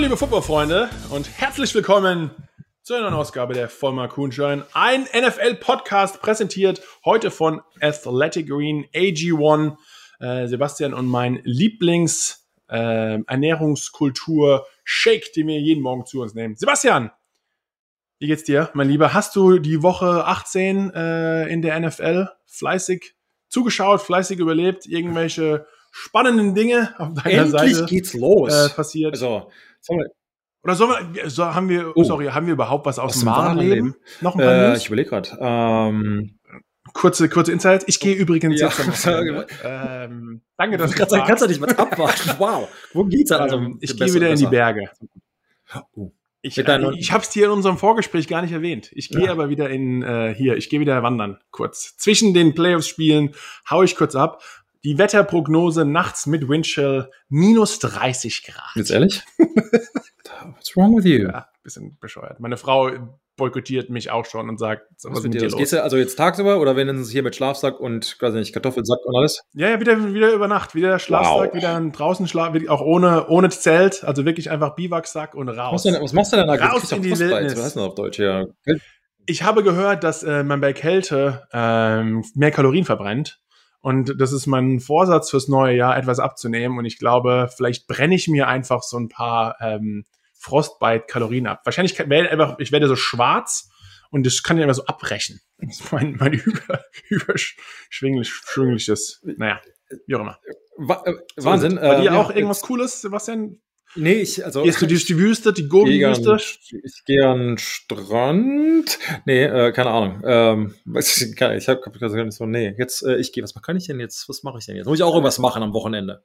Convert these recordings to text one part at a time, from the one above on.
liebe Footballfreunde, und herzlich willkommen zu einer neuen Ausgabe der Vollmer Kuhnschein. Ein NFL-Podcast präsentiert heute von Athletic Green AG1. Äh, Sebastian und mein Lieblings-Ernährungskultur-Shake, äh, den wir jeden Morgen zu uns nehmen. Sebastian, wie geht's dir, mein Lieber? Hast du die Woche 18 äh, in der NFL fleißig zugeschaut, fleißig überlebt? Irgendwelche spannenden Dinge auf deiner Endlich Seite geht's los. Äh, passiert? Also, oder sollen wir, so, haben wir, oh. sorry, haben wir überhaupt was aus, aus dem wahren Leben? Noch ein paar äh, News? Ich überlege gerade. Ähm, kurze, kurze Insights. Ich gehe übrigens ja. jetzt am ähm, Danke, dass du sagen, Kannst du nicht was abwarten? Wow. Wo geht's dann? Also, ähm, ich gehe wieder in die Berge. Oh. Ich, äh, ich habe es dir in unserem Vorgespräch gar nicht erwähnt. Ich gehe ja. aber wieder in äh, hier, ich gehe wieder wandern kurz. Zwischen den Playoffs-Spielen hau ich kurz ab. Die Wetterprognose nachts mit Windchill minus 30 Grad. Jetzt ehrlich? What's wrong with you? Ja, bisschen bescheuert. Meine Frau boykottiert mich auch schon und sagt, was, was mit dir los? Gehst du also jetzt tagsüber oder wenn sie hier mit Schlafsack und, weiß nicht, Kartoffelsack und alles? Ja, ja, wieder, wieder über Nacht. Wieder Schlafsack, wow. wieder draußen Schlaf, auch ohne, ohne Zelt, also wirklich einfach Biwaksack und raus. Was, denn, was machst du denn da? Raus in die Wildnis. Was heißt das auf Deutsch? Ja. Ich habe gehört, dass äh, man bei Kälte ähm, mehr Kalorien verbrennt. Und das ist mein Vorsatz fürs neue Jahr, etwas abzunehmen. Und ich glaube, vielleicht brenne ich mir einfach so ein paar ähm, Frostbite-Kalorien ab. Wahrscheinlich werde einfach, ich werde so schwarz und das kann ich einfach so abbrechen. Das ist mein, mein über, überschwingliches, naja, wie auch immer. Äh, Wahnsinn. So, bei dir äh, auch irgendwas Cooles, Sebastian? Nee, ich, also. Gehst du durch die Wüste, die Gobi-Wüste? Ich gehe an den Strand. Nee, äh, keine Ahnung. Ähm, ich habe hab gar nicht so, nee, jetzt, äh, ich gehe, was kann ich denn jetzt, was mache ich denn jetzt? Muss ich auch irgendwas machen am Wochenende?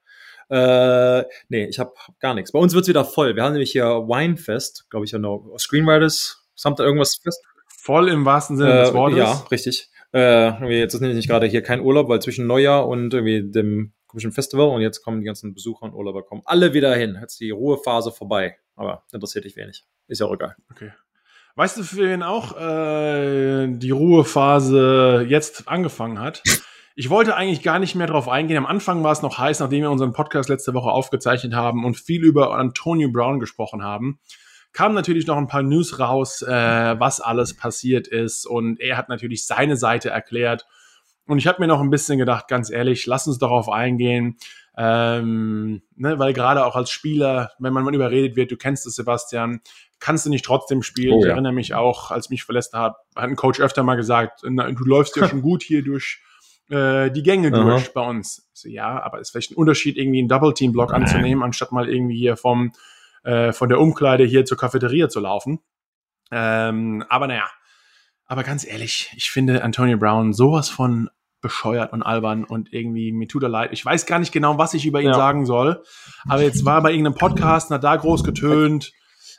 Äh, nee, ich habe gar nichts. Bei uns wird's wieder voll. Wir haben nämlich hier Winefest, glaube ich, ja noch. Screenwriters, samt irgendwas fest. Voll im wahrsten Sinne des äh, Wortes. Ja, richtig. Äh, jetzt ist nämlich gerade hier kein Urlaub, weil zwischen Neujahr und irgendwie dem komischen Festival und jetzt kommen die ganzen Besucher und Urlauber kommen alle wieder hin. Jetzt die Ruhephase vorbei. Aber interessiert dich wenig. Ist ja auch egal. Okay. Weißt du, für wen auch äh, die Ruhephase jetzt angefangen hat? Ich wollte eigentlich gar nicht mehr drauf eingehen. Am Anfang war es noch heiß, nachdem wir unseren Podcast letzte Woche aufgezeichnet haben und viel über Antonio Brown gesprochen haben. Kamen natürlich noch ein paar News raus, äh, was alles passiert ist. Und er hat natürlich seine Seite erklärt. Und ich habe mir noch ein bisschen gedacht, ganz ehrlich, lass uns darauf eingehen. Ähm, ne, weil gerade auch als Spieler, wenn man mal überredet wird, du kennst es, Sebastian, kannst du nicht trotzdem spielen. Oh, ja. Ich erinnere mich auch, als ich mich verletzt habe, hat ein Coach öfter mal gesagt, du läufst ja schon gut hier durch äh, die Gänge Aha. durch bei uns. So, ja, aber ist vielleicht ein Unterschied, irgendwie einen Double-Team-Block anzunehmen, anstatt mal irgendwie hier vom, äh, von der Umkleide hier zur Cafeteria zu laufen. Ähm, aber naja, aber ganz ehrlich, ich finde Antonio Brown sowas von bescheuert und albern und irgendwie mir tut er leid. Ich weiß gar nicht genau, was ich über ihn ja. sagen soll. Aber jetzt war er bei irgendeinem Podcast, hat da groß getönt,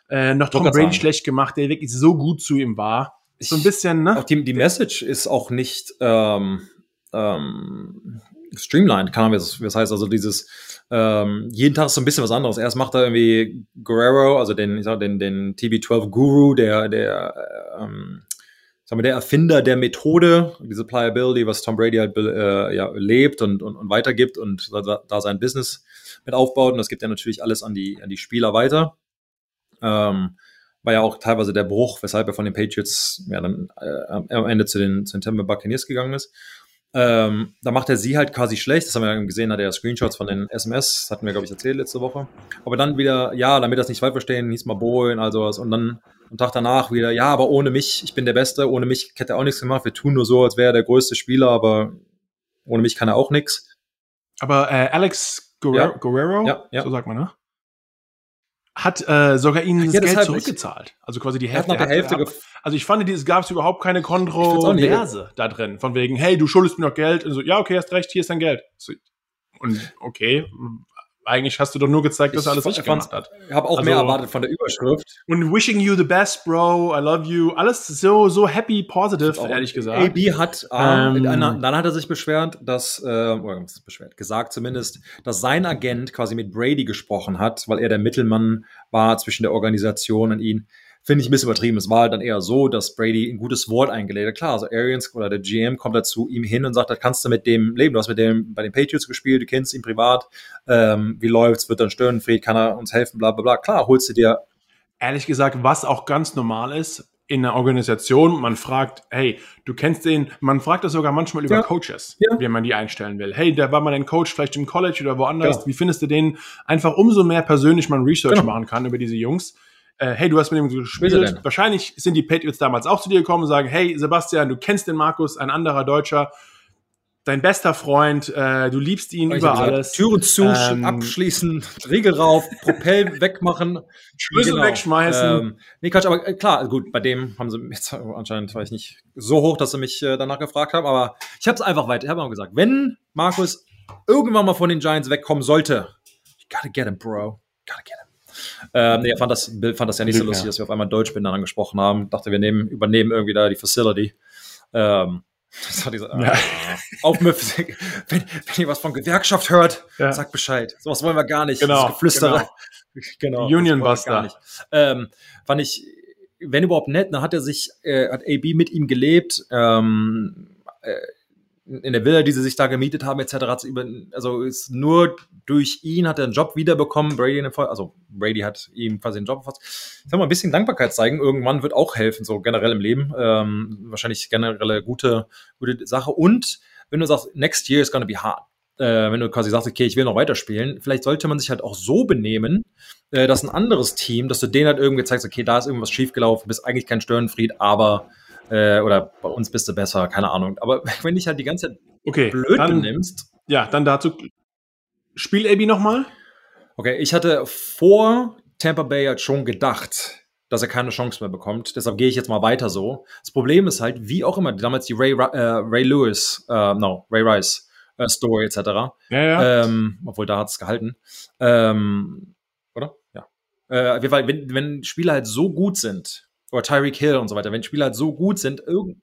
äh, noch Tom Brady schlecht gemacht, der wirklich so gut zu ihm war. So ein bisschen, ne? Die, die Message ist auch nicht ähm, ähm, streamlined, kann man, das, das heißt also dieses ähm, jeden Tag ist so ein bisschen was anderes. Erst macht er irgendwie Guerrero, also den, ich sag, den, den TB12 Guru, der, der, ähm, sagen wir, der Erfinder der Methode, diese Pliability, was Tom Brady halt äh, ja, lebt und, und, und weitergibt und da, da sein Business mit aufbaut. Und das gibt er natürlich alles an die, an die Spieler weiter. Ähm, war ja auch teilweise der Bruch, weshalb er von den Patriots ja dann äh, am Ende zu den, zu den Tampa Buccaneers gegangen ist. Ähm, da macht er sie halt quasi schlecht. Das haben wir ja gesehen, hat er Screenshots von den SMS, das hatten wir, glaube ich, erzählt letzte Woche. Aber dann wieder, ja, damit das nicht falsch verstehen, hieß mal Bohlen, also was. Und dann am Tag danach wieder, ja, aber ohne mich, ich bin der Beste, ohne mich hätte er auch nichts gemacht. Wir tun nur so, als wäre er der größte Spieler, aber ohne mich kann er auch nichts. Aber äh, Alex Guerrero, ja. Guerrero ja, ja. so sagt man, ne? Hat äh, sogar ihnen das ja, Geld zurückgezahlt. Also quasi die Hälfte. Hat Hälfte ab, also ich fand, es gab überhaupt keine Kontroverse da drin. Von wegen, hey, du schuldest mir noch Geld. Und so, ja, okay, hast recht, hier ist dein Geld. Und okay, eigentlich hast du doch nur gezeigt, dass er alles richtig gemacht hat. Ich habe auch also, mehr erwartet von der Überschrift. Und wishing you the best, bro, I love you. Alles so, so happy, positive, ehrlich gesagt. AB hat, ähm, ähm, einer, dann hat er sich beschwert, dass, äh, oder beschwert, gesagt zumindest, dass sein Agent quasi mit Brady gesprochen hat, weil er der Mittelmann war zwischen der Organisation und ihn. Finde ich ein bisschen übertrieben. Es war halt dann eher so, dass Brady ein gutes Wort eingelegt hat. Klar, also Arians oder der GM kommt dazu ihm hin und sagt, das kannst du mit dem leben. Du hast mit dem bei den Patriots gespielt, du kennst ihn privat. Ähm, wie läuft's? Wird dann Störenfried? Kann er uns helfen? Bla, bla, bla. Klar, holst du dir. Ehrlich gesagt, was auch ganz normal ist, in einer Organisation, man fragt, hey, du kennst den, man fragt das sogar manchmal über Ja. Coaches, Ja. wie man die einstellen will. Hey, da war mal ein Coach vielleicht im College oder woanders, Genau. wie findest du den? Einfach umso mehr persönlich man Research Genau. machen kann über diese Jungs. Äh, hey, du hast mit ihm gespielt. Wahrscheinlich sind die Patriots damals auch zu dir gekommen und sagen, hey, Sebastian, du kennst den Markus, ein anderer Deutscher, dein bester Freund, äh, du liebst ihn Ich über gesagt, alles. Türen zu, Ähm, abschließen, Riegel rauf, Propell wegmachen. Schlüssel Genau. wegschmeißen. Ähm, nee, Quatsch, aber äh, klar, gut, bei dem haben sie jetzt anscheinend war ich nicht so hoch, dass sie mich äh, danach gefragt haben, aber ich habe es einfach weiter, ich habe auch gesagt, wenn Markus irgendwann mal von den Giants wegkommen sollte, you gotta get him, bro. Gotta get him. Ähm, nee, er fand das, fand das ja nicht so Ja. lustig, dass wir auf einmal Deutschbindern angesprochen haben. Dachte, wir nehmen, übernehmen irgendwie da die Facility. Ähm, das war diese, Ja. äh, Aufmüpfig. Wenn, wenn ihr was von Gewerkschaft hört, Ja. sagt Bescheid. Sowas wollen wir gar nicht. Genau, Geflüstere. Genau. Union wollen wir Buster. Ähm, fand ich, wenn überhaupt nett, dann hat er sich, äh, hat AB mit ihm gelebt, ähm, äh, in der Villa, die sie sich da gemietet haben, etc. Also ist nur durch ihn hat er einen Job wiederbekommen. Brady also Brady hat ihm quasi einen Job gefasst. Ich sag mal, ein bisschen Dankbarkeit zeigen. Irgendwann wird auch helfen, so generell im Leben. Ähm, wahrscheinlich generelle gute, gute Sache. Und wenn du sagst, next year is gonna be hard. Äh, wenn du quasi sagst, okay, ich will noch weiterspielen, vielleicht sollte man sich halt auch so benehmen, äh, dass ein anderes Team, dass du denen halt irgendwie zeigst, okay, da ist irgendwas schiefgelaufen, bist eigentlich kein Störenfried, aber äh, oder bei uns bist du besser, keine Ahnung. Aber wenn dich halt die ganze Zeit Okay, blöd dann, benimmst, ja, dann dazu. Spiel AB nochmal. Okay, ich hatte vor Tampa Bay halt schon gedacht, dass er keine Chance mehr bekommt. Deshalb gehe ich jetzt mal weiter so. Das Problem ist halt, wie auch immer, damals die Ray, äh, Ray Lewis, äh, no, Ray Rice äh, Story etc. Ja, ja. Ähm, obwohl da hat es gehalten. Ähm, oder? Ja. Äh, wenn, wenn Spieler halt so gut sind, oder Tyreek Hill und so weiter, wenn Spieler halt so gut sind, irgend,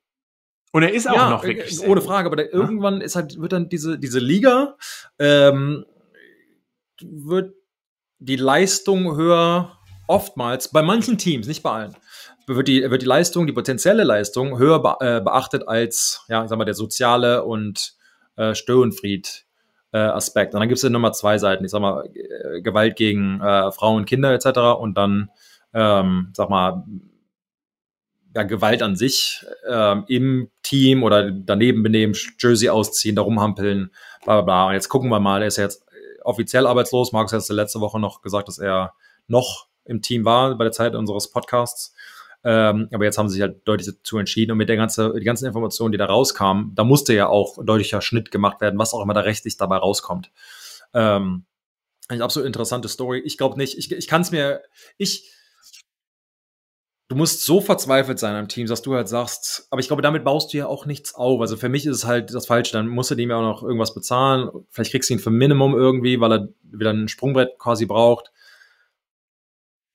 Und er ist auch ja, noch äh, wirklich. ohne. Frage, aber da, irgendwann ist halt, wird dann diese, diese Liga, ähm, wird die Leistung höher, oftmals, bei manchen Teams, nicht bei allen, wird die, wird die Leistung, die potenzielle Leistung höher be äh, beachtet als, ja, ich sag mal, der soziale und äh, Störenfried. Äh, Aspekt. Und dann gibt es ja Nummer zwei Seiten, ich sag mal, Gewalt gegen äh, Frauen, Kinder etc. Und dann, ähm, sag mal, ja, Gewalt an sich ähm, im Team oder daneben benehmen, Jersey ausziehen, da rumhampeln, bla bla bla. Und jetzt gucken wir mal, er ist jetzt äh, offiziell arbeitslos. Markus hat letzte Woche noch gesagt, dass er noch im Team war bei der Zeit unseres Podcasts. Ähm, aber jetzt haben sie sich halt deutlich dazu entschieden und mit der ganzen, die ganzen Informationen, die da rauskamen, da musste ja auch deutlicher Schnitt gemacht werden, was auch immer da rechtlich dabei rauskommt. Ähm, eine absolut interessante Story. Ich glaube nicht, ich, ich kann es mir, ich, du musst so verzweifelt sein am Team, dass du halt sagst, aber ich glaube, damit baust du ja auch nichts auf. Also für mich ist es halt das Falsche. Dann musst du dem ja auch noch irgendwas bezahlen. Vielleicht kriegst du ihn für Minimum irgendwie, weil er wieder ein Sprungbrett quasi braucht.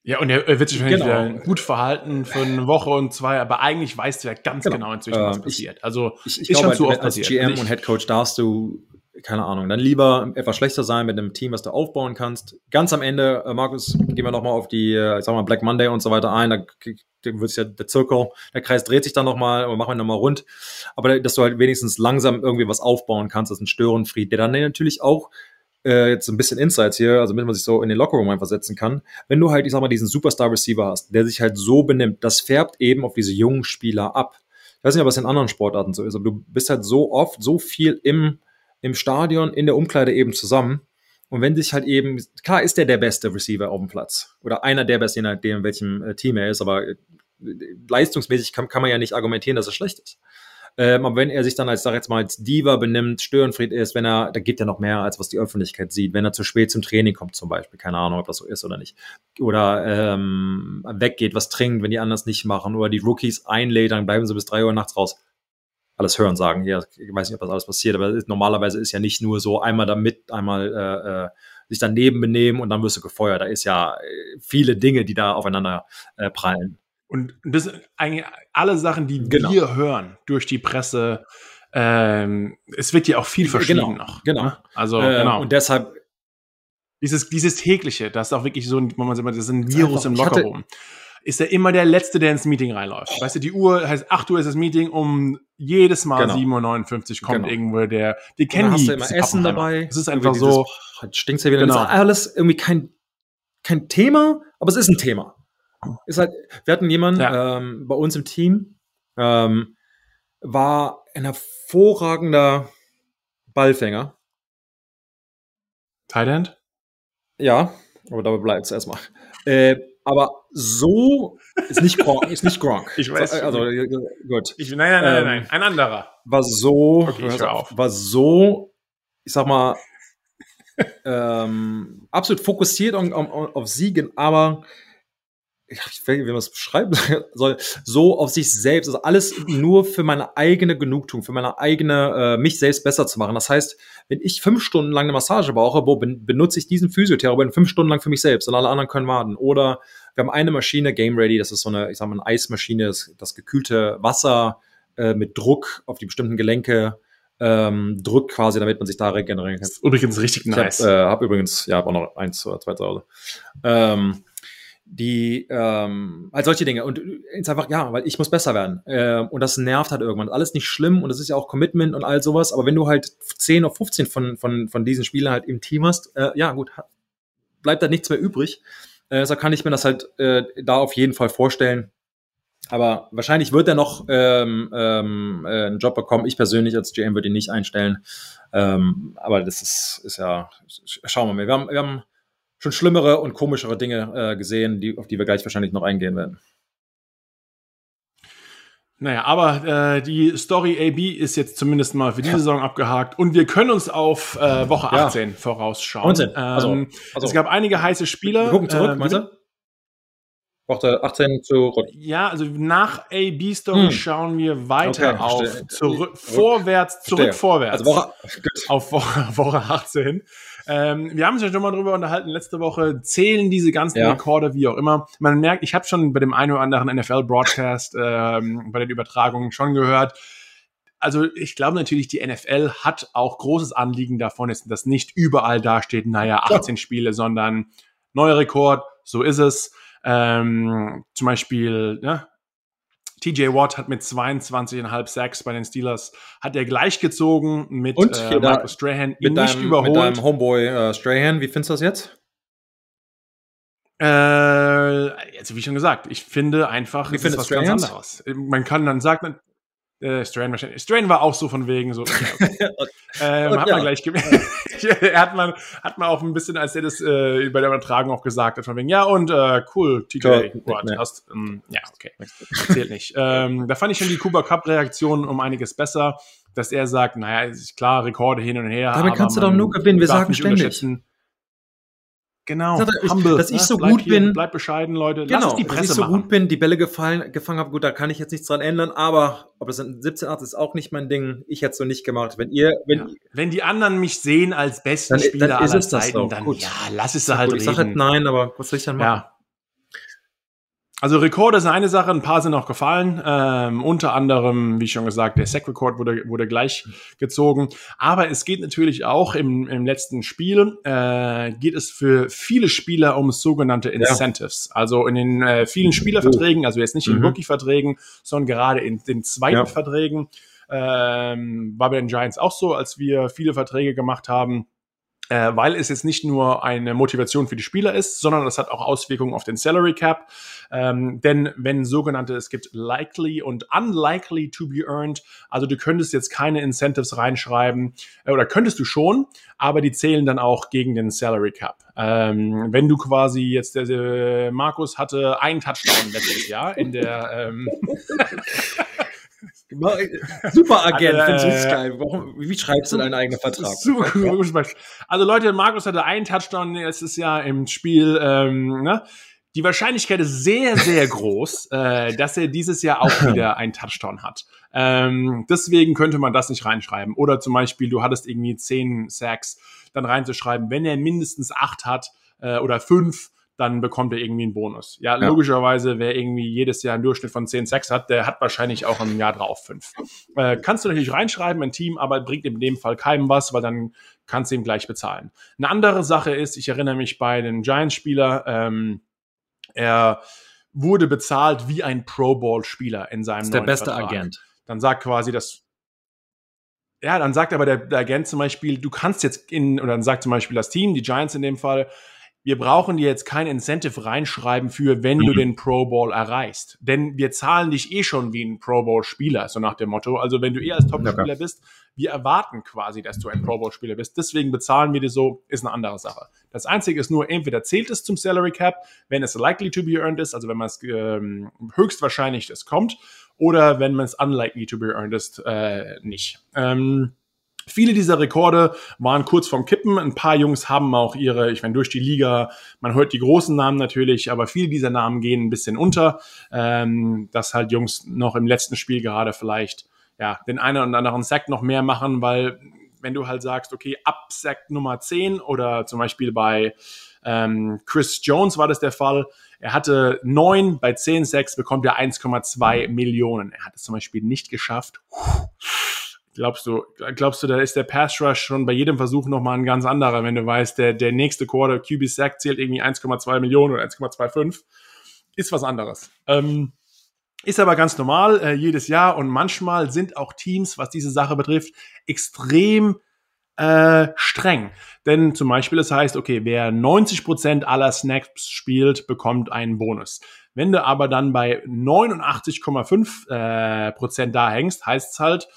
Ja, und er, wird sich wahrscheinlich Genau. wieder gut verhalten für eine Woche und zwei, aber eigentlich weißt du ja ganz Genau. genau, inzwischen, was ich- passiert. Also Ich, ich ist glaube, schon zu halt, oft als passiert. GM ich- und Head Coach darfst du, keine Ahnung, dann lieber etwas schlechter sein mit einem Team, was du aufbauen kannst. Ganz am Ende, äh, Markus, gehen wir nochmal auf die, äh, ich sag mal, Black Monday und so weiter ein. Da da wird ja der Zirkel, der Kreis dreht sich dann nochmal und machen wir nochmal rund. Aber dass du halt wenigstens langsam irgendwie was aufbauen kannst, das ist ein Störenfried, der dann natürlich auch äh, jetzt ein bisschen Insights hier, also damit man sich so in den Lockerroom einversetzen kann. Wenn du halt, ich sag mal, diesen Superstar-Receiver hast, der sich halt so benimmt, das färbt eben auf diese jungen Spieler ab. Ich weiß nicht, ob es in anderen Sportarten so ist, aber du bist halt so oft, so viel im, im Stadion, in der Umkleide eben zusammen. Und wenn sich halt eben, klar ist der der beste Receiver auf dem Platz oder einer der besten, je nachdem, in welchem äh, Team er ist, aber äh, leistungsmäßig kann, kann man ja nicht argumentieren, dass er schlecht ist. Ähm, aber wenn er sich dann als, sag jetzt mal, als Diva benimmt, Störenfried ist, wenn er, da gibt er noch mehr, als was die Öffentlichkeit sieht. Wenn er zu spät zum Training kommt zum Beispiel, keine Ahnung, ob das so ist oder nicht. Oder ähm, weggeht, was trinkt, wenn die anders nicht machen. Oder die Rookies einlädt, dann bleiben sie bis drei Uhr nachts raus. Alles hören sagen hier. Ich weiß nicht, ob das alles passiert, aber ist, normalerweise ist ja nicht nur so einmal damit, einmal äh, äh, sich daneben benehmen und dann wirst du gefeuert. Da ist ja äh, viele Dinge, die da aufeinander äh, prallen. Und das sind eigentlich alle Sachen, die Genau. wir hören durch die Presse. Ähm, es wird ja auch viel verschwiegen Genau, noch. genau. ne? Also, Äh, genau. Und deshalb dieses, dieses tägliche, das ist auch wirklich so, ein- wo man sagt, das ist ein Virus im Lockerroom. Ist er immer der Letzte, der ins Meeting reinläuft. Weißt du, die Uhr heißt 8 Uhr ist das Meeting, um jedes Mal Genau. 7.59 Uhr kommt Genau. irgendwo der, die kennen hast die. du immer Essen dabei. Es ist einfach so, stinkt's ja wieder. Genau. Das ist alles irgendwie kein, kein Thema, aber es ist ein Thema. Ist halt, wir hatten jemanden Ja. ähm, bei uns im Team, ähm, war ein hervorragender Ballfänger. Thailand? Ja, aber dabei bleibt es erstmal. Äh, aber so ist nicht Gronk. Ist nicht Gronk. Ich weiß. Also, äh, gut. Ich, nein, nein, nein, Ähm, nein, ein anderer. War so, Okay, auf. war so, ich sag mal, ähm, absolut fokussiert auf, auf, auf Siegen, aber ich weiß nicht, wie man das beschreiben soll, so auf sich selbst, also alles nur für meine eigene Genugtuung, für meine eigene, äh, mich selbst besser zu machen. Das heißt, wenn ich fünf Stunden lang eine Massage brauche, wo ben, benutze ich diesen Physiotherapeuten fünf Stunden lang für mich selbst und alle anderen können warten. Oder wir haben eine Maschine, Game Ready, das ist so eine, ich sag mal, eine Eismaschine, das, das gekühlte Wasser äh, mit Druck auf die bestimmten Gelenke ähm, drückt quasi, damit man sich da regenerieren kann. Das ist übrigens richtig Ich nice. habe äh, hab übrigens, ja, hab auch noch eins oder zwei zu Hause. Ähm, die, ähm, halt solche Dinge. Und jetzt einfach, ja, weil ich muss besser werden. Ähm, und das nervt halt irgendwann. Alles nicht schlimm und das ist ja auch Commitment und all sowas. Aber wenn du halt 10 oder 15 von, von, von diesen Spielern halt im Team hast, äh, ja, gut, bleibt da nichts mehr übrig. Äh, so kann ich mir das halt äh, da auf jeden Fall vorstellen. Aber wahrscheinlich wird er noch ähm, ähm, äh, einen Job bekommen. Ich persönlich als GM würde ihn nicht einstellen. Ähm, aber das ist, ist ja, sch- schauen wir mal. Wir haben, wir haben schon schlimmere und komischere Dinge äh, gesehen, die, auf die wir gleich wahrscheinlich noch eingehen werden. Naja, aber äh, die Story AB ist jetzt zumindest mal für diese Saison abgehakt und wir können uns auf äh, Woche Ja. 18 vorausschauen. 19, also- ähm, also- es gab einige heiße Spiele. Wir gucken zurück, äh, meinst du? Brauchte 18 zu Rot. Ja, also nach AB Story Hm. schauen wir weiter Okay, auf verstehe. zurück, Rück- vorwärts, zurück Verstehe. vorwärts. Also Woche, auf Woche, Woche 18. Ähm, wir haben uns ja schon mal drüber unterhalten letzte Woche. Zählen diese ganzen Ja. Rekorde wie auch immer? Man merkt, ich habe schon bei dem einen oder anderen NFL-Broadcast, ähm, bei den Übertragungen schon gehört. Also ich glaube natürlich, die NFL hat auch großes Anliegen davon, dass nicht überall dasteht, naja, 18 Spiele, sondern neuer Rekord, so ist es. Ähm, zum Beispiel, ne, TJ Watt hat mit 22,5 Sacks bei den Steelers, hat er gleich gezogen mit Und äh, Michael Strahan, ihn Mit nicht deinem, mit überholt. deinem Homeboy äh, Strahan, wie findest du das jetzt? Äh, also wie schon gesagt, ich finde einfach, Wie es ist was Strahan? ganz anderes. Man kann dann sagt man, äh, Strahan wahrscheinlich. Strahan war auch so von wegen so. Okay. ähm, Und hat ja. man gleich er hat man hat man auch ein bisschen, als er das äh, bei der Übertragung auch gesagt hat, von wegen ja und äh, cool, TJ Nee. hast, ähm, ja okay, zählt nicht. ähm, da fand ich schon die Kuba Cup Reaktion um einiges besser, dass er sagt, naja, ist klar, Rekorde hin und her. Damit aber kannst du doch nur gewinnen. Wir sagen ständig. Genau, doch, ich- humble, dass ich ne? so gut hier, bin. Bleib bescheiden, Leute. Genau, die dass ich Presse so machen. gut bin, die Bälle gefallen, gefangen habe, gut, da kann ich jetzt nichts dran ändern, aber ob das in 17 8 ist auch nicht mein Ding. Ich hätte es so nicht gemacht. Wenn ihr, wenn Ja. Wenn die anderen mich sehen als besten Dann- dann Spieler ist aller Zeiten, dann Gut. ja, lass es Ja, halt gut, ich sag halt reden. nein, aber was soll ich dann machen? Ja. Also Rekorde ist eine Sache, ein paar sind auch gefallen. Ähm, unter anderem, wie schon gesagt, der Sack-Rekord wurde, wurde gleich gezogen. Aber es geht natürlich auch im, im letzten Spiel, äh, geht es für viele Spieler um sogenannte Incentives. Also in den äh, vielen Spielerverträgen, also jetzt nicht in Mhm. Rookie-Verträgen, sondern gerade in den zweiten Ja. Verträgen. Ähm, war bei den Giants auch so, als wir viele Verträge gemacht haben äh, weil es jetzt nicht nur eine Motivation für die Spieler ist, sondern das hat auch Auswirkungen auf den Salary Cap. Ähm, denn wenn sogenannte, es gibt likely und unlikely to be earned, also du könntest jetzt keine Incentives reinschreiben, äh, oder könntest du schon, aber die zählen dann auch gegen den Salary Cap. Ähm, wenn du quasi jetzt, der, der Markus hatte einen Touchdown letztes Jahr in der, ähm, Super Agent, ich richtig geil. Warum, wie schreibst du deinen eigenen Vertrag? Super. Also Leute, Markus hatte einen Touchdown letztes Jahr im Spiel. Ähm, ne? Die Wahrscheinlichkeit ist sehr, sehr groß, äh, dass er dieses Jahr auch wieder einen Touchdown hat. Ähm, deswegen könnte man das nicht reinschreiben. Oder zum Beispiel, du hattest irgendwie zehn Sacks, dann reinzuschreiben, wenn er mindestens acht hat äh, oder fünf, dann bekommt er irgendwie einen Bonus. Ja, Ja. logischerweise, wer irgendwie jedes Jahr einen Durchschnitt von 10 Sacks hat, der hat wahrscheinlich auch im Jahr drauf fünf. Äh, kannst du natürlich reinschreiben, ein Team, aber bringt in dem Fall keinem was, weil dann kannst du ihm gleich bezahlen. Eine andere Sache ist, ich erinnere mich bei den Giants-Spieler, ähm, er wurde bezahlt wie ein Pro Bowl Spieler in seinem Das ist der beste Vertrag. Agent. Dann sagt quasi das ja, dann sagt aber der, der Agent zum Beispiel, du kannst jetzt in, oder dann sagt zum Beispiel das Team, die Giants in dem Fall, wir brauchen dir jetzt kein Incentive reinschreiben für, wenn du Mhm. den Pro Bowl erreichst. Denn wir zahlen dich eh schon wie ein Pro Bowl-Spieler, so nach dem Motto. Also wenn du eh als Top-Spieler bist, wir erwarten quasi, dass du ein Pro Bowl-Spieler bist. Deswegen bezahlen wir dir so, ist eine andere Sache. Das Einzige ist nur, entweder zählt es zum Salary Cap, wenn es likely to be earned ist, also wenn man es ähm, höchstwahrscheinlich das kommt, oder wenn man es unlikely to be earned ist, äh, nicht. Ähm, Viele dieser Rekorde waren kurz vorm Kippen. Ein paar Jungs haben auch ihre, ich meine, durch die Liga, man hört die großen Namen natürlich, aber viele dieser Namen gehen ein bisschen unter, ähm, dass halt Jungs noch im letzten Spiel gerade vielleicht ja, den einen oder anderen Sack noch mehr machen, weil wenn du halt sagst, okay, ab Sack Nummer 10 oder zum Beispiel bei ähm, Chris Jones war das der Fall, er hatte neun, bei 10 Sacks bekommt er 1,2 Millionen. Er hat es zum Beispiel nicht geschafft. Glaubst du, glaubst du, da ist der Pass Rush schon bei jedem Versuch nochmal ein ganz anderer, wenn du weißt, der, der nächste Quarter QB Sack zählt irgendwie 1,2 Millionen oder 1,25? Ist was anderes. Ähm, ist aber ganz normal, äh, jedes Jahr und manchmal sind auch Teams, was diese Sache betrifft, extrem äh, streng. Denn zum Beispiel, es heißt, okay, wer 90% aller Snaps spielt, bekommt einen Bonus. Wenn du aber dann bei 89,5% äh, Prozent da hängst, heißt es halt,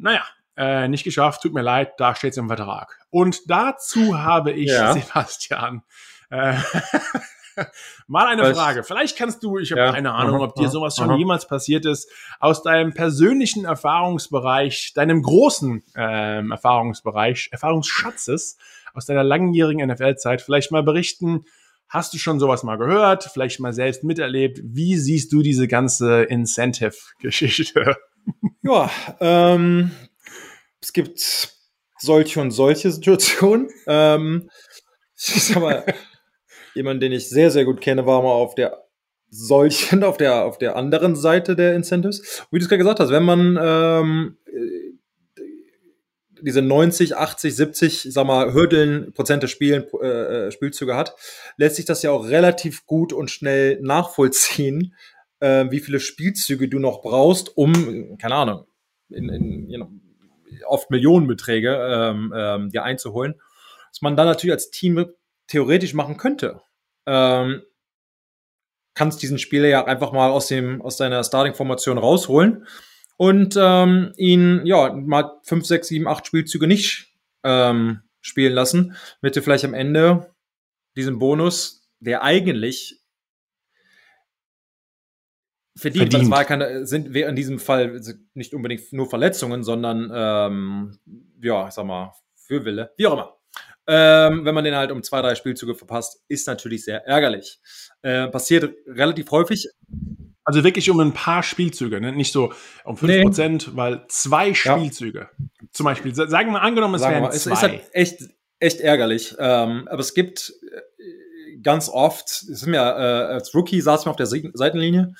naja, äh, nicht geschafft, tut mir leid, da steht es im Vertrag. Und dazu habe ich, Ja. Sebastian, äh, mal eine Was? Frage. Vielleicht kannst du, ich habe Ja. keine Ahnung, ob dir sowas schon aha. jemals passiert ist, aus deinem persönlichen Erfahrungsbereich, deinem großen ähm, Erfahrungsbereich, Erfahrungsschatzes, aus deiner langjährigen NFL-Zeit, vielleicht mal berichten, Hast du schon sowas mal gehört? Vielleicht mal selbst miterlebt? Wie siehst du diese ganze Incentive-Geschichte? Ja, ähm, es gibt solche und solche Situationen. Ähm, ich sag mal, jemand, den ich sehr, sehr gut kenne, war mal auf der solchen, auf der, auf der anderen Seite der Incentives. Wie du es gerade gesagt hast, wenn man ähm, äh, diese 90, 80, 70, sag mal, Hürdeln, Prozente Spielen, äh, äh, Spielzüge hat, lässt sich das ja auch relativ gut und schnell nachvollziehen, äh, wie viele Spielzüge du noch brauchst, um, keine Ahnung, in, in you know, oft Millionenbeträge ähm, ähm, dir einzuholen, was man dann natürlich als Team theoretisch machen könnte. Ähm, kannst diesen Spieler ja einfach mal aus dem aus deiner Starting-Formation rausholen und ähm, ihn ja mal fünf, sechs, sieben, acht Spielzüge nicht ähm, spielen lassen, damit du vielleicht am Ende diesen Bonus, der eigentlich verdient, es Verdient. war keine, sind wir in diesem Fall nicht unbedingt nur Verletzungen, sondern ähm, ja, ich sag mal, Fürwille, wie auch immer. Ähm, wenn man den halt um zwei, drei Spielzüge verpasst, ist natürlich sehr ärgerlich. Äh, passiert relativ häufig. Also wirklich um ein paar Spielzüge, ne? nicht so um 5%, weil zwei Spielzüge. Zum Beispiel, sa- sagen wir angenommen, es Sagen wären mal, es zwei. ist halt echt, echt ärgerlich. Ähm, aber es gibt äh, ganz oft, es ist mir, äh, als Rookie saß mir auf der Se- Seitenlinie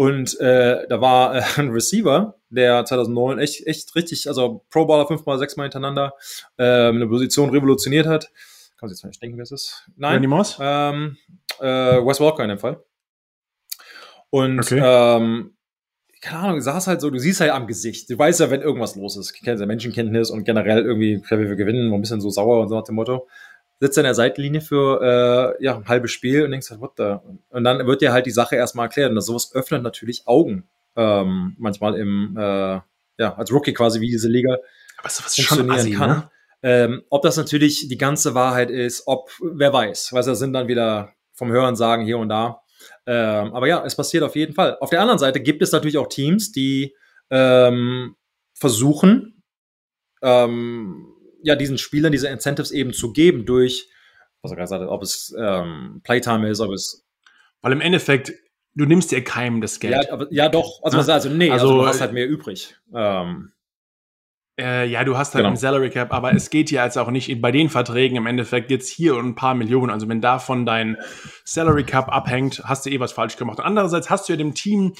und äh, da war äh, ein Receiver, der 2009 echt, echt richtig, also Pro Bowler fünfmal, sechsmal hintereinander ähm, eine Position revolutioniert hat. Kann man sich jetzt nicht denken, wer es ist? Nein. Randy Moss? Ähm, äh, Wes Walker in dem Fall. Und Okay. ähm, keine Ahnung, saß halt so, du siehst halt am Gesicht. Du weißt ja, wenn irgendwas los ist. Du kennst ja Menschenkenntnis und generell irgendwie, wir gewinnen, ein bisschen so sauer und so nach dem Motto. Sitzt an der Seitenlinie für äh, ja, ein halbes Spiel und denkst halt, what the? Und dann wird dir halt die Sache erstmal erklärt. Und das, sowas öffnet natürlich Augen. Ähm, manchmal im, äh, ja, als Rookie quasi, wie diese Liga Was, was schon funktionieren assi, kann. ne? Ähm, ob das natürlich die ganze Wahrheit ist, ob, wer weiß, weil das sind dann wieder vom Hören sagen hier und da. Ähm, aber ja, es passiert auf jeden Fall. Auf der anderen Seite gibt es natürlich auch Teams, die ähm, versuchen, ähm, ja, diesen Spielern diese Incentives eben zu geben durch, was er gerade hat, ob es ähm, Playtime ist, ob es Weil im Endeffekt, du nimmst dir keinem das Geld. ja, aber, ja doch, also, was, also nee, also, Also, du hast halt mehr übrig. Ähm, Äh, ja, du hast halt Genau. einen Salary Cap, aber es geht ja jetzt auch nicht bei den Verträgen im Endeffekt jetzt hier und ein paar Millionen. Also wenn davon dein Salary Cap abhängt, hast du eh was falsch gemacht. Und andererseits hast du ja dem Team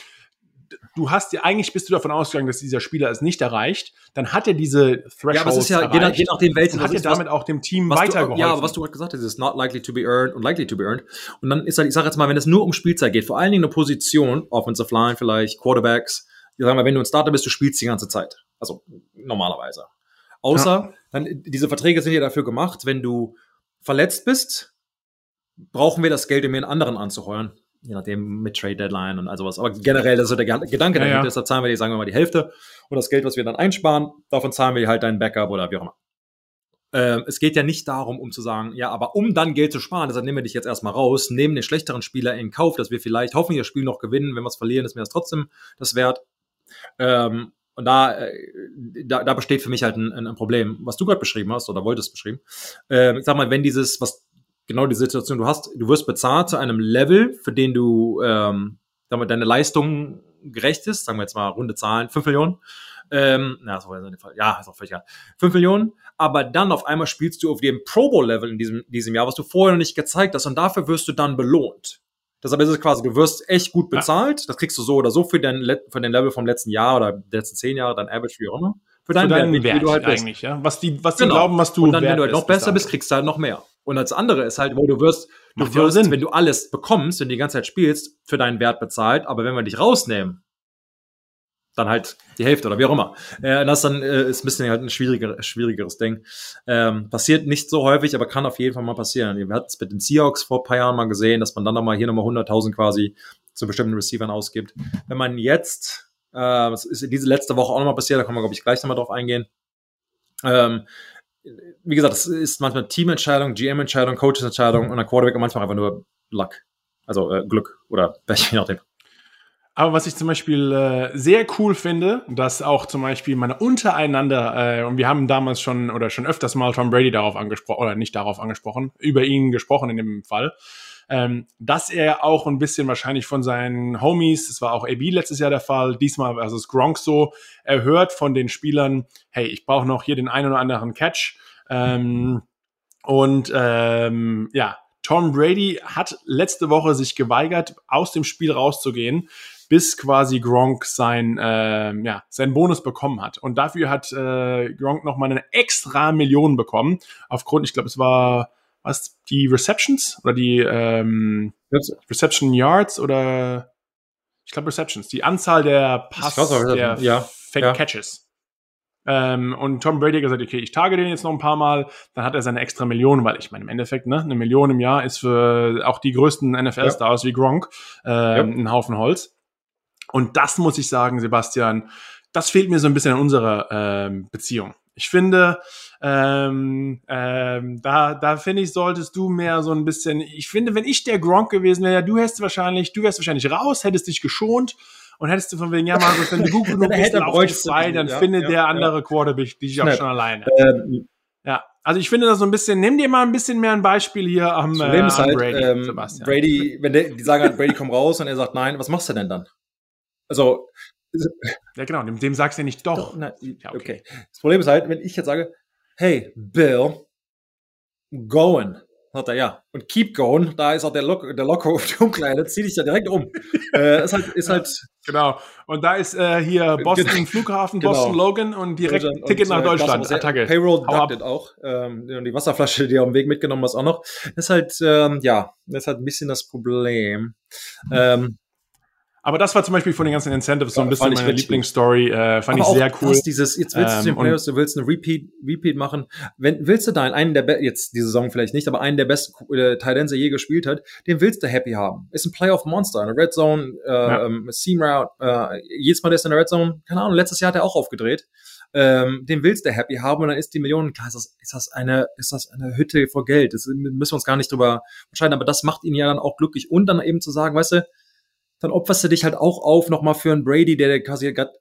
du hast ja eigentlich bist du davon ausgegangen, dass dieser Spieler es nicht erreicht, dann hat er diese Threshold Ja, aber es ist ja, je, nach, je nachdem, welches und hat er damit auch dem Team was weitergeholfen. Du, ja, aber was du gerade gesagt hast, ist not likely to be earned und likely to be earned. Und dann ist halt, ich sage jetzt mal, wenn es nur um Spielzeit geht, vor allen Dingen eine Position, Offensive Line vielleicht, Quarterbacks, ich sag mal, wenn du ein Starter bist, du spielst die ganze Zeit. Also normalerweise. Außer, ja. dann, diese Verträge sind ja dafür gemacht, wenn du verletzt bist, brauchen wir das Geld, um mir einen anderen anzuheuern. Je nachdem, mit Trade Deadline und all sowas. Aber generell, das ist so der Gedanke Ja, ja. Deshalb zahlen wir dir, sagen wir mal, die Hälfte. Und das Geld, was wir dann einsparen, davon zahlen wir dir halt deinen Backup oder wie auch immer. Ähm, es geht ja nicht darum, um zu sagen, ja, aber um dann Geld zu sparen, deshalb nehmen wir dich jetzt erstmal raus, nehmen den schlechteren Spieler in Kauf, dass wir vielleicht hoffentlich das Spiel noch gewinnen. Wenn wir es verlieren, ist mir das trotzdem das wert. Ähm, und da, äh, da, da besteht für mich halt ein, ein Problem, was du gerade beschrieben hast oder wolltest beschrieben. Ähm, ich sag mal, wenn dieses, was genau die Situation du hast, du wirst bezahlt zu einem Level, für den du ähm, damit deine Leistung gerecht ist, sagen wir jetzt mal runde Zahlen, 5 Millionen. Ähm, na, das war ja, Fall. ja, ist auch völlig egal. 5 Millionen, aber dann auf einmal spielst du auf dem Pro Bowl-Level in diesem, diesem Jahr, was du vorher noch nicht gezeigt hast, und dafür wirst du dann belohnt. Deshalb ist es quasi, du wirst echt gut bezahlt, das kriegst du so oder so für, den, für den Level vom letzten Jahr oder der letzten zehn Jahre, dein Average, wie auch immer. Für deinen, für deinen Wert, Wert, wie du halt eigentlich, bist. ja. Was die, was die genau. glauben, was du Und dann, wenn du halt noch besser bist, kriegst du halt noch mehr. Und als andere ist halt, wo du wirst, du Macht wirst, Sinn. wenn du alles bekommst, wenn du die ganze Zeit spielst, für deinen Wert bezahlt, aber wenn wir dich rausnehmen, dann halt die Hälfte oder wie auch immer. Äh, das dann äh, ist ein bisschen halt ein schwieriger, schwierigeres Ding. Ähm, passiert nicht so häufig, aber kann auf jeden Fall mal passieren. Wir hatten es mit den Seahawks vor ein paar Jahren mal gesehen, dass man dann nochmal hier nochmal 100.000 quasi zu bestimmten Receivern ausgibt. Wenn man jetzt, äh, das ist diese letzte Woche auch nochmal passiert, da kann man, glaube ich, gleich nochmal drauf eingehen. Ähm, wie gesagt, das ist manchmal Teamentscheidung, GM-Entscheidung, Coaches-Entscheidung und ein Quarterback und manchmal einfach nur Luck. Also äh, Glück oder Pech, je nachdem. Aber was ich zum Beispiel äh, sehr cool finde, dass auch zum Beispiel meine untereinander, äh, und wir haben damals schon oder schon öfters mal Tom Brady darauf angesprochen, oder nicht darauf angesprochen, über ihn gesprochen in dem Fall, ähm, dass er auch ein bisschen wahrscheinlich von seinen Homies, das war auch AB letztes Jahr der Fall, diesmal also es Gronk so, er hört von den Spielern, hey, ich brauche noch hier den einen oder anderen Catch. Ähm, und ähm, ja, Tom Brady hat letzte Woche sich geweigert, aus dem Spiel rauszugehen, bis quasi Gronk sein, äh, ja, seinen Bonus bekommen hat. Und dafür hat äh, Gronk nochmal eine extra Million bekommen, aufgrund, ich glaube, es war was, die Receptions? Oder die ähm, Reception Yards oder ich glaube Receptions, die Anzahl der Pass, auch, der ja, Fake ja. Catches. Ähm, und Tom Brady hat gesagt, okay, ich tage den jetzt noch ein paar Mal, dann hat er seine extra Million, weil ich meine, im Endeffekt, ne, eine Million im Jahr ist für auch die größten NFL-Stars wie Gronk ähm, ein Haufen Holz. Und das muss ich sagen, Sebastian, das fehlt mir so ein bisschen in unserer ähm, Beziehung. Ich finde, ähm, ähm, da, da finde ich, solltest du mehr so ein bisschen, ich finde, wenn ich der Gronk gewesen wäre, du hättest wahrscheinlich, du wärst wahrscheinlich raus, hättest dich geschont und hättest du von wegen, ja, Markus, wenn du gut genug Dann bist, dich bräuchte frei, dann ja, findet ja, der ja. andere Quarterback dich auch schon alleine. Ähm, Ja, also ich finde das so ein bisschen, nimm dir mal ein bisschen mehr ein Beispiel hier am, das äh, ist halt, Brady, ähm, Sebastian. Brady, wenn der, die sagen halt, Brady komm raus und er sagt nein, was machst du denn dann? Also, Ja, genau, dem, dem sagst du ja nicht doch. Doch, na, Ja, okay. Das Problem ist halt, wenn ich jetzt sage, hey, Bill, going, sagt er ja. Und keep going, da ist auch der, Lock, der Loco auf die Umkleide, zieh dich da direkt um. äh, ist halt, ist halt Genau. Und da ist äh, hier Boston Genau. Flughafen, Genau. Boston Logan und direkt und, Ticket nach äh, Deutschland. das, was er- Attacke. Payroll deducted auch. Ähm, und die Wasserflasche, die er auf dem Weg mitgenommen hast, auch noch. Das ist halt, ähm, ja, das ist halt ein bisschen das Problem. Ähm, Aber das war zum Beispiel von den ganzen Incentives so ein bisschen fand ich meine. Lieblingsstory. Äh, fand aber ich auch sehr cool. Dieses, jetzt willst du Ähm, den Playoffs, du willst eine Repeat, Repeat machen. Wenn, willst du da einen der, be- jetzt die Saison vielleicht nicht, aber einen der besten äh, Tight Ends, der je gespielt hat, den willst du happy haben. Ist ein Playoff-Monster, eine Red Zone, äh, Ja. ähm, Seam Route, äh, jedes Mal, der ist in der Red Zone, keine Ahnung, letztes Jahr hat er auch aufgedreht. Ähm, den willst du happy haben und dann ist die Million, klar, ist das, ist das eine, ist das eine Hütte vor Geld. Das müssen wir uns gar nicht drüber entscheiden, aber das macht ihn ja dann auch glücklich und dann eben zu sagen, weißt du, dann opferst du dich halt auch auf nochmal für einen Brady, der quasi gerade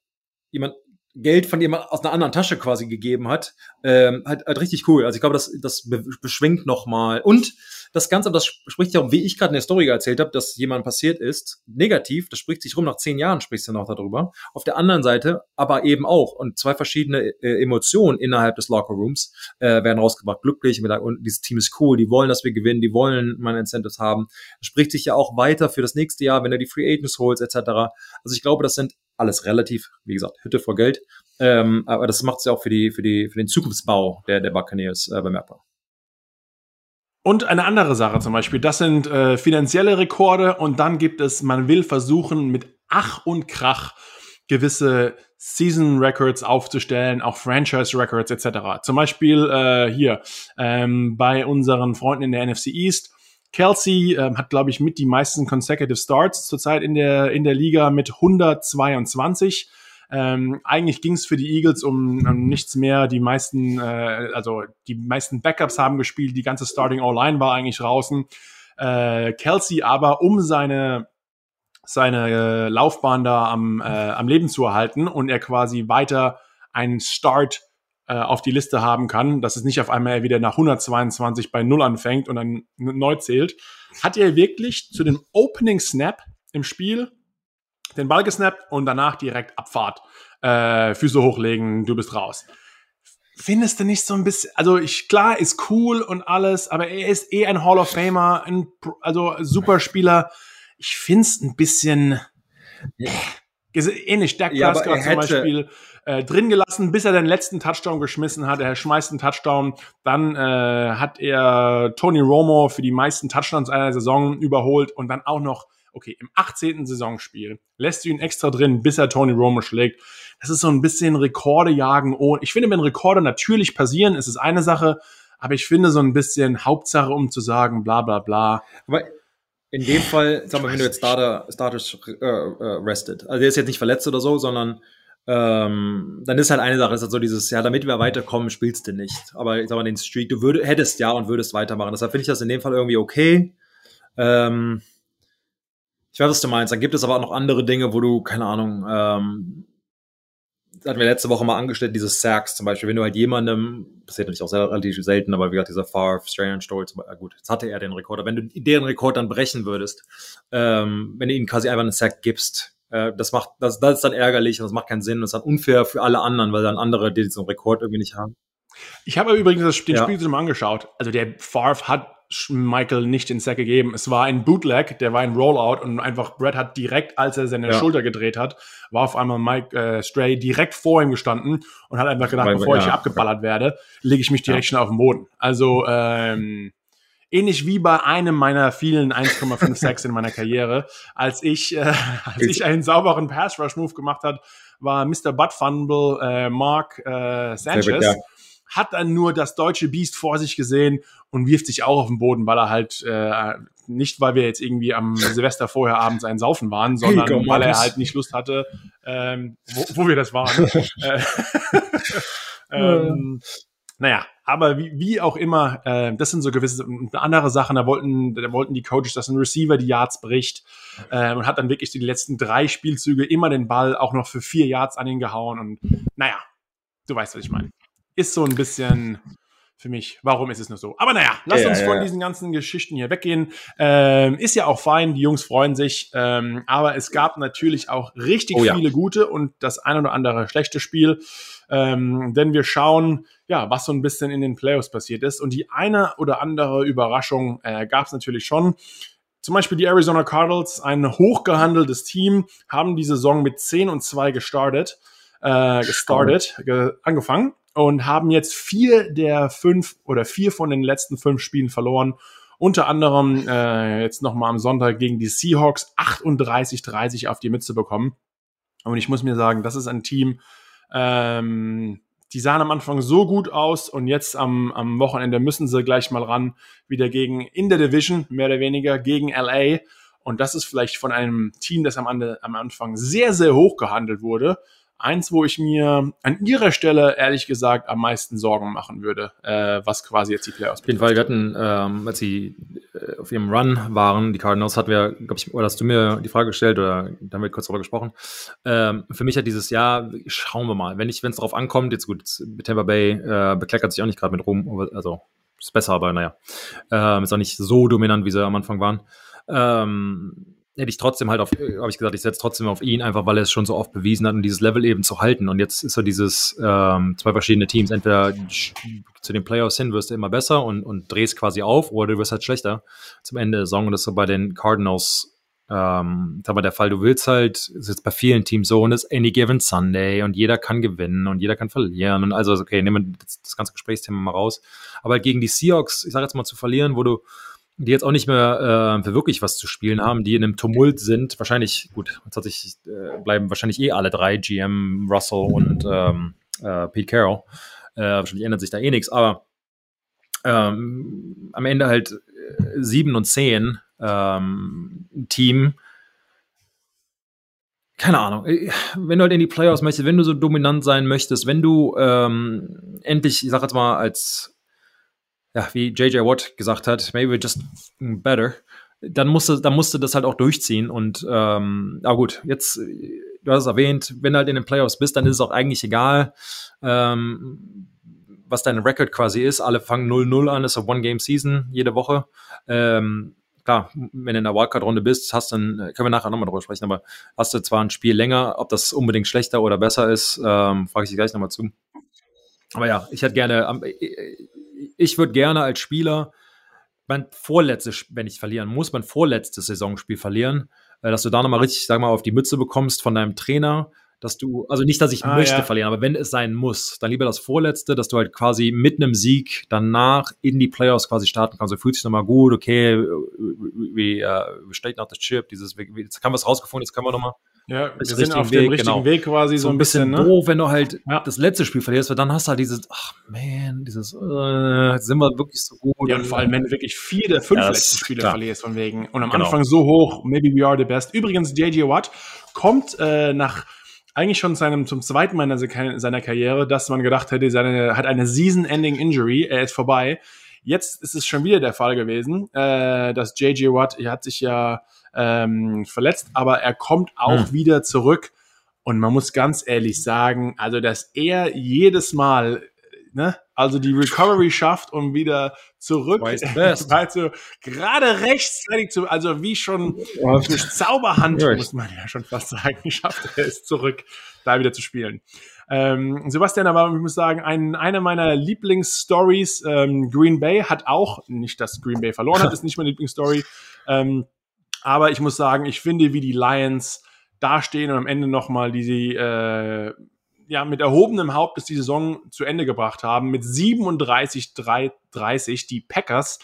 jemand Geld von jemand aus einer anderen Tasche quasi gegeben hat. Ähm, halt, halt richtig cool. Also ich glaube, das, das be- beschwingt nochmal. Und das Ganze, das spricht ja wie ich gerade in der Story erzählt habe, dass jemand passiert ist, negativ, das spricht sich rum, nach zehn Jahren sprichst du noch darüber. Auf der anderen Seite aber eben auch, und zwei verschiedene äh, Emotionen innerhalb des Lockerrooms äh, werden rausgebracht. Glücklich, und dieses Team ist cool, die wollen, dass wir gewinnen, die wollen meine Incentives haben. Das spricht sich ja auch weiter für das nächste Jahr, wenn du die Free Agents holst, etc. Also ich glaube, das sind alles relativ, wie gesagt, Hütte vor Geld. Ähm, aber das macht es ja auch für die, für die, für den Zukunftsbau der, der Buccaneers äh, bemerkbar. Und eine andere Sache zum Beispiel, das sind äh, finanzielle Rekorde und dann gibt es, man will versuchen mit Ach und Krach gewisse Season Records aufzustellen, auch Franchise Records etc. Zum Beispiel äh, hier ähm, bei unseren Freunden in der NFC East. Kelsey ähm, hat, glaube ich, mit die meisten consecutive Starts zurzeit in der, in der Liga mit 122. Ähm, eigentlich ging es für die Eagles um, um nichts mehr. Die meisten, äh, also die meisten Backups haben gespielt, die ganze Starting O-Line war eigentlich draußen. Äh, Kelsey aber, um seine seine äh, Laufbahn da am, äh, am Leben zu erhalten und er quasi weiter einen Start äh, auf die Liste haben kann, dass es nicht auf einmal er wieder nach 122 bei Null anfängt und dann neu zählt, hat er wirklich zu dem Opening Snap im Spiel den Ball gesnappt und danach direkt Abfahrt. Äh, Füße hochlegen, du bist raus. Findest du nicht so ein bisschen, also ich, klar, ist cool und alles, aber er ist eh ein Hall of Famer, ein, also Superspieler. Ich find's ein bisschen, ähnlich, Dak ja, Prescott zum Beispiel, äh, drin gelassen, bis er den letzten Touchdown geschmissen hat. Er schmeißt einen Touchdown. Dann äh, hat er Tony Romo für die meisten Touchdowns einer Saison überholt und dann auch noch okay, im 18. Saisonspiel lässt du ihn extra drin, bis er Tony Romo schlägt. Das ist so ein bisschen Rekorde jagen. Ich finde, wenn Rekorde natürlich passieren, ist es eine Sache, aber ich finde so ein bisschen Hauptsache, um zu sagen, bla bla bla. Aber in dem Fall, sag mal, wenn du jetzt Starter, Starter äh, äh, rested, also der ist jetzt nicht verletzt oder so, sondern ähm, dann ist halt eine Sache, ist halt so dieses, ja, damit wir weiterkommen, spielst du nicht. Aber ich sag mal, den Streak, du würd, hättest ja und würdest weitermachen. Deshalb finde ich das in dem Fall irgendwie okay. Ähm, ich weiß, was du meinst. Dann gibt es aber auch noch andere Dinge, wo du, keine Ahnung, ähm, das hatten wir letzte Woche mal angestellt, dieses Sacks zum Beispiel, wenn du halt jemandem, passiert natürlich auch sehr, relativ selten, aber wie gesagt, dieser Far Australian Story, zum Beispiel, gut, jetzt hatte er den Rekord, aber wenn du deren Rekord dann brechen würdest, ähm, wenn du ihnen quasi einfach einen Sack gibst, äh, das macht, das, das ist dann ärgerlich und das macht keinen Sinn und das ist dann unfair für alle anderen, weil dann andere, die diesen Rekord irgendwie nicht haben. Ich habe übrigens das, den ja. Spiel mal angeschaut. Also der Favre hat Michael nicht den Sack gegeben. Es war ein Bootleg, der war ein Rollout und einfach Brad hat direkt, als er seine ja. Schulter gedreht hat, war auf einmal Mike äh, Stray direkt vor ihm gestanden und hat einfach gedacht, Weil, bevor ja, ich hier abgeballert werde, lege ich mich direkt schnell auf den Boden. Also ähm, ähnlich wie bei einem meiner vielen 1,5 Sacks in meiner Karriere, als ich, äh, als ich einen sauberen Pass Rush Move gemacht hat, war Mr. Butt Fumble äh, Mark äh, Sanchez. Ja hat dann nur das deutsche Biest vor sich gesehen und wirft sich auch auf den Boden, weil er halt äh, nicht, weil wir jetzt irgendwie am Silvester vorher abends ein Saufen waren, sondern hey, weil er halt nicht Lust hatte, ähm, wo, wo wir das waren. Äh, ähm, naja, aber wie, wie auch immer, äh, das sind so gewisse andere Sachen. Da wollten, da wollten die Coaches, dass ein Receiver die Yards bricht äh, und hat dann wirklich die letzten drei Spielzüge immer den Ball auch noch für vier Yards an ihn gehauen. Und naja, du weißt, was ich meine ist so ein bisschen für mich, warum ist es nur so? Aber naja, lass ja, uns von ja. diesen ganzen Geschichten hier weggehen. Ähm, ist ja auch fein, die Jungs freuen sich. Ähm, aber es gab natürlich auch richtig oh, viele ja. gute und das ein oder andere schlechte Spiel. Ähm, denn wir schauen, ja, was so ein bisschen in den Playoffs passiert ist. Und die eine oder andere Überraschung äh, gab es natürlich schon. Zum Beispiel die Arizona Cardinals, ein hochgehandeltes Team, haben die Saison mit 10 und 2 gestartet, äh, gestartet, ge angefangen und haben jetzt vier der fünf oder vier von den letzten fünf Spielen verloren. Unter anderem äh, jetzt nochmal am Sonntag gegen die Seahawks 38-30 auf die Mütze bekommen. Und ich muss mir sagen, das ist ein Team, ähm, die sahen am Anfang so gut aus und jetzt am, am Wochenende müssen sie gleich mal ran, wieder gegen in der Division, mehr oder weniger, gegen LA. Und das ist vielleicht von einem Team, das am, am Anfang sehr, sehr hoch gehandelt wurde, eins, wo ich mir an ihrer Stelle ehrlich gesagt am meisten Sorgen machen würde, äh, was quasi jetzt die Playoffs Auf jeden Fall, wir hatten, ähm, als sie äh, auf ihrem Run waren, die Cardinals hatten wir, glaube ich, oder hast du mir die Frage gestellt oder da haben wir kurz darüber gesprochen. Ähm, für mich hat dieses Jahr, schauen wir mal, wenn es darauf ankommt, jetzt gut, Tampa Bay äh, bekleckert sich auch nicht gerade mit rum, also ist besser, aber naja. Ähm, ist auch nicht so dominant, wie sie am Anfang waren. Ähm, hätte ich trotzdem halt auf, habe ich gesagt, ich setze trotzdem auf ihn, einfach weil er es schon so oft bewiesen hat, um dieses Level eben zu halten. Und jetzt ist so dieses ähm, zwei verschiedene Teams. Entweder zu den Playoffs hin wirst du immer besser und, und drehst quasi auf, oder du wirst halt schlechter zum Ende der Saison. Und das ist so bei den Cardinals ähm, aber der Fall, du willst halt, ist jetzt bei vielen Teams so, und es ist any given Sunday und jeder kann gewinnen und jeder kann verlieren und also, okay, nehmen wir das, das ganze Gesprächsthema mal raus. Aber gegen die Seahawks, ich sag jetzt mal zu verlieren, wo du die jetzt auch nicht mehr äh, für wirklich was zu spielen haben, die in einem Tumult sind. Wahrscheinlich, gut, jetzt hat sich, äh, bleiben wahrscheinlich eh alle drei, GM, Russell und ähm, äh, Pete Carroll. Äh, wahrscheinlich ändert sich da eh nichts, aber ähm, am Ende halt äh, sieben und zehn ähm, Team. Keine Ahnung, äh, wenn du halt in die Playoffs möchtest, wenn du so dominant sein möchtest, wenn du ähm, endlich, ich sag jetzt mal, als ja, wie JJ Watt gesagt hat, maybe just better, dann musste, dann musste das halt auch durchziehen. Und ähm, aber gut, jetzt, du hast es erwähnt, wenn du halt in den Playoffs bist, dann ist es auch eigentlich egal, ähm, was dein Record quasi ist. Alle fangen 0-0 an, ist eine One-Game-Season jede Woche. Ähm, klar, wenn du in der Wildcard-Runde bist, hast dann, können wir nachher nochmal drüber sprechen, aber hast du zwar ein Spiel länger, ob das unbedingt schlechter oder besser ist, ähm, frage ich dich gleich nochmal zu. Aber ja, ich hätte gerne, ich würde gerne als Spieler mein vorletztes, wenn ich verlieren muss, mein vorletztes Saisonspiel verlieren, äh, dass du da nochmal richtig, sag mal, auf die Mütze bekommst von deinem Trainer, dass du, also nicht, dass ich ah, möchte ja. verlieren, aber wenn es sein muss, dann lieber das Vorletzte, dass du halt quasi mit einem Sieg danach in die Playoffs quasi starten kannst. Du fühlst dich nochmal gut, okay, wie, uh, steht nach der Chip, dieses, jetzt haben wir es rausgefunden, jetzt können wir nochmal. Ja, wir sind auf Weg, dem richtigen genau. Weg quasi so, so ein bisschen, bisschen ne? doof, wenn du halt ja. das letzte Spiel verlierst, weil dann hast du halt dieses, ach man, dieses, äh, sind wir wirklich so gut. Ja, und vor allem, wenn du wirklich vier der fünf ja, letzten Spiele klar. verlierst von wegen und am genau. Anfang so hoch, maybe we are the best. Übrigens, JJ Watt kommt äh, nach eigentlich schon seinem, zum zweiten Mal in seiner Karriere, dass man gedacht hätte, seine, hat eine Season-Ending-Injury, er ist vorbei. Jetzt ist es schon wieder der Fall gewesen, äh, dass JJ Watt, er hat sich ja ähm, verletzt, aber er kommt auch hm. wieder zurück. Und man muss ganz ehrlich sagen, also dass er jedes Mal ne, also die Recovery schafft, um wieder zurück, also gerade rechtzeitig zu, also wie schon durch Zauberhand, muss man ja schon fast sagen, schafft er es zurück, da wieder zu spielen. Ähm, Sebastian, aber ich muss sagen, ein, eine meiner Lieblingsstories, ähm, Green Bay hat auch, nicht dass Green Bay verloren hat, ist nicht meine Lieblingsstory, ähm, aber ich muss sagen, ich finde, wie die Lions dastehen und am Ende nochmal diese äh, ja, mit erhobenem Haupt bis die Saison zu Ende gebracht haben, mit 37, 30 die Packers,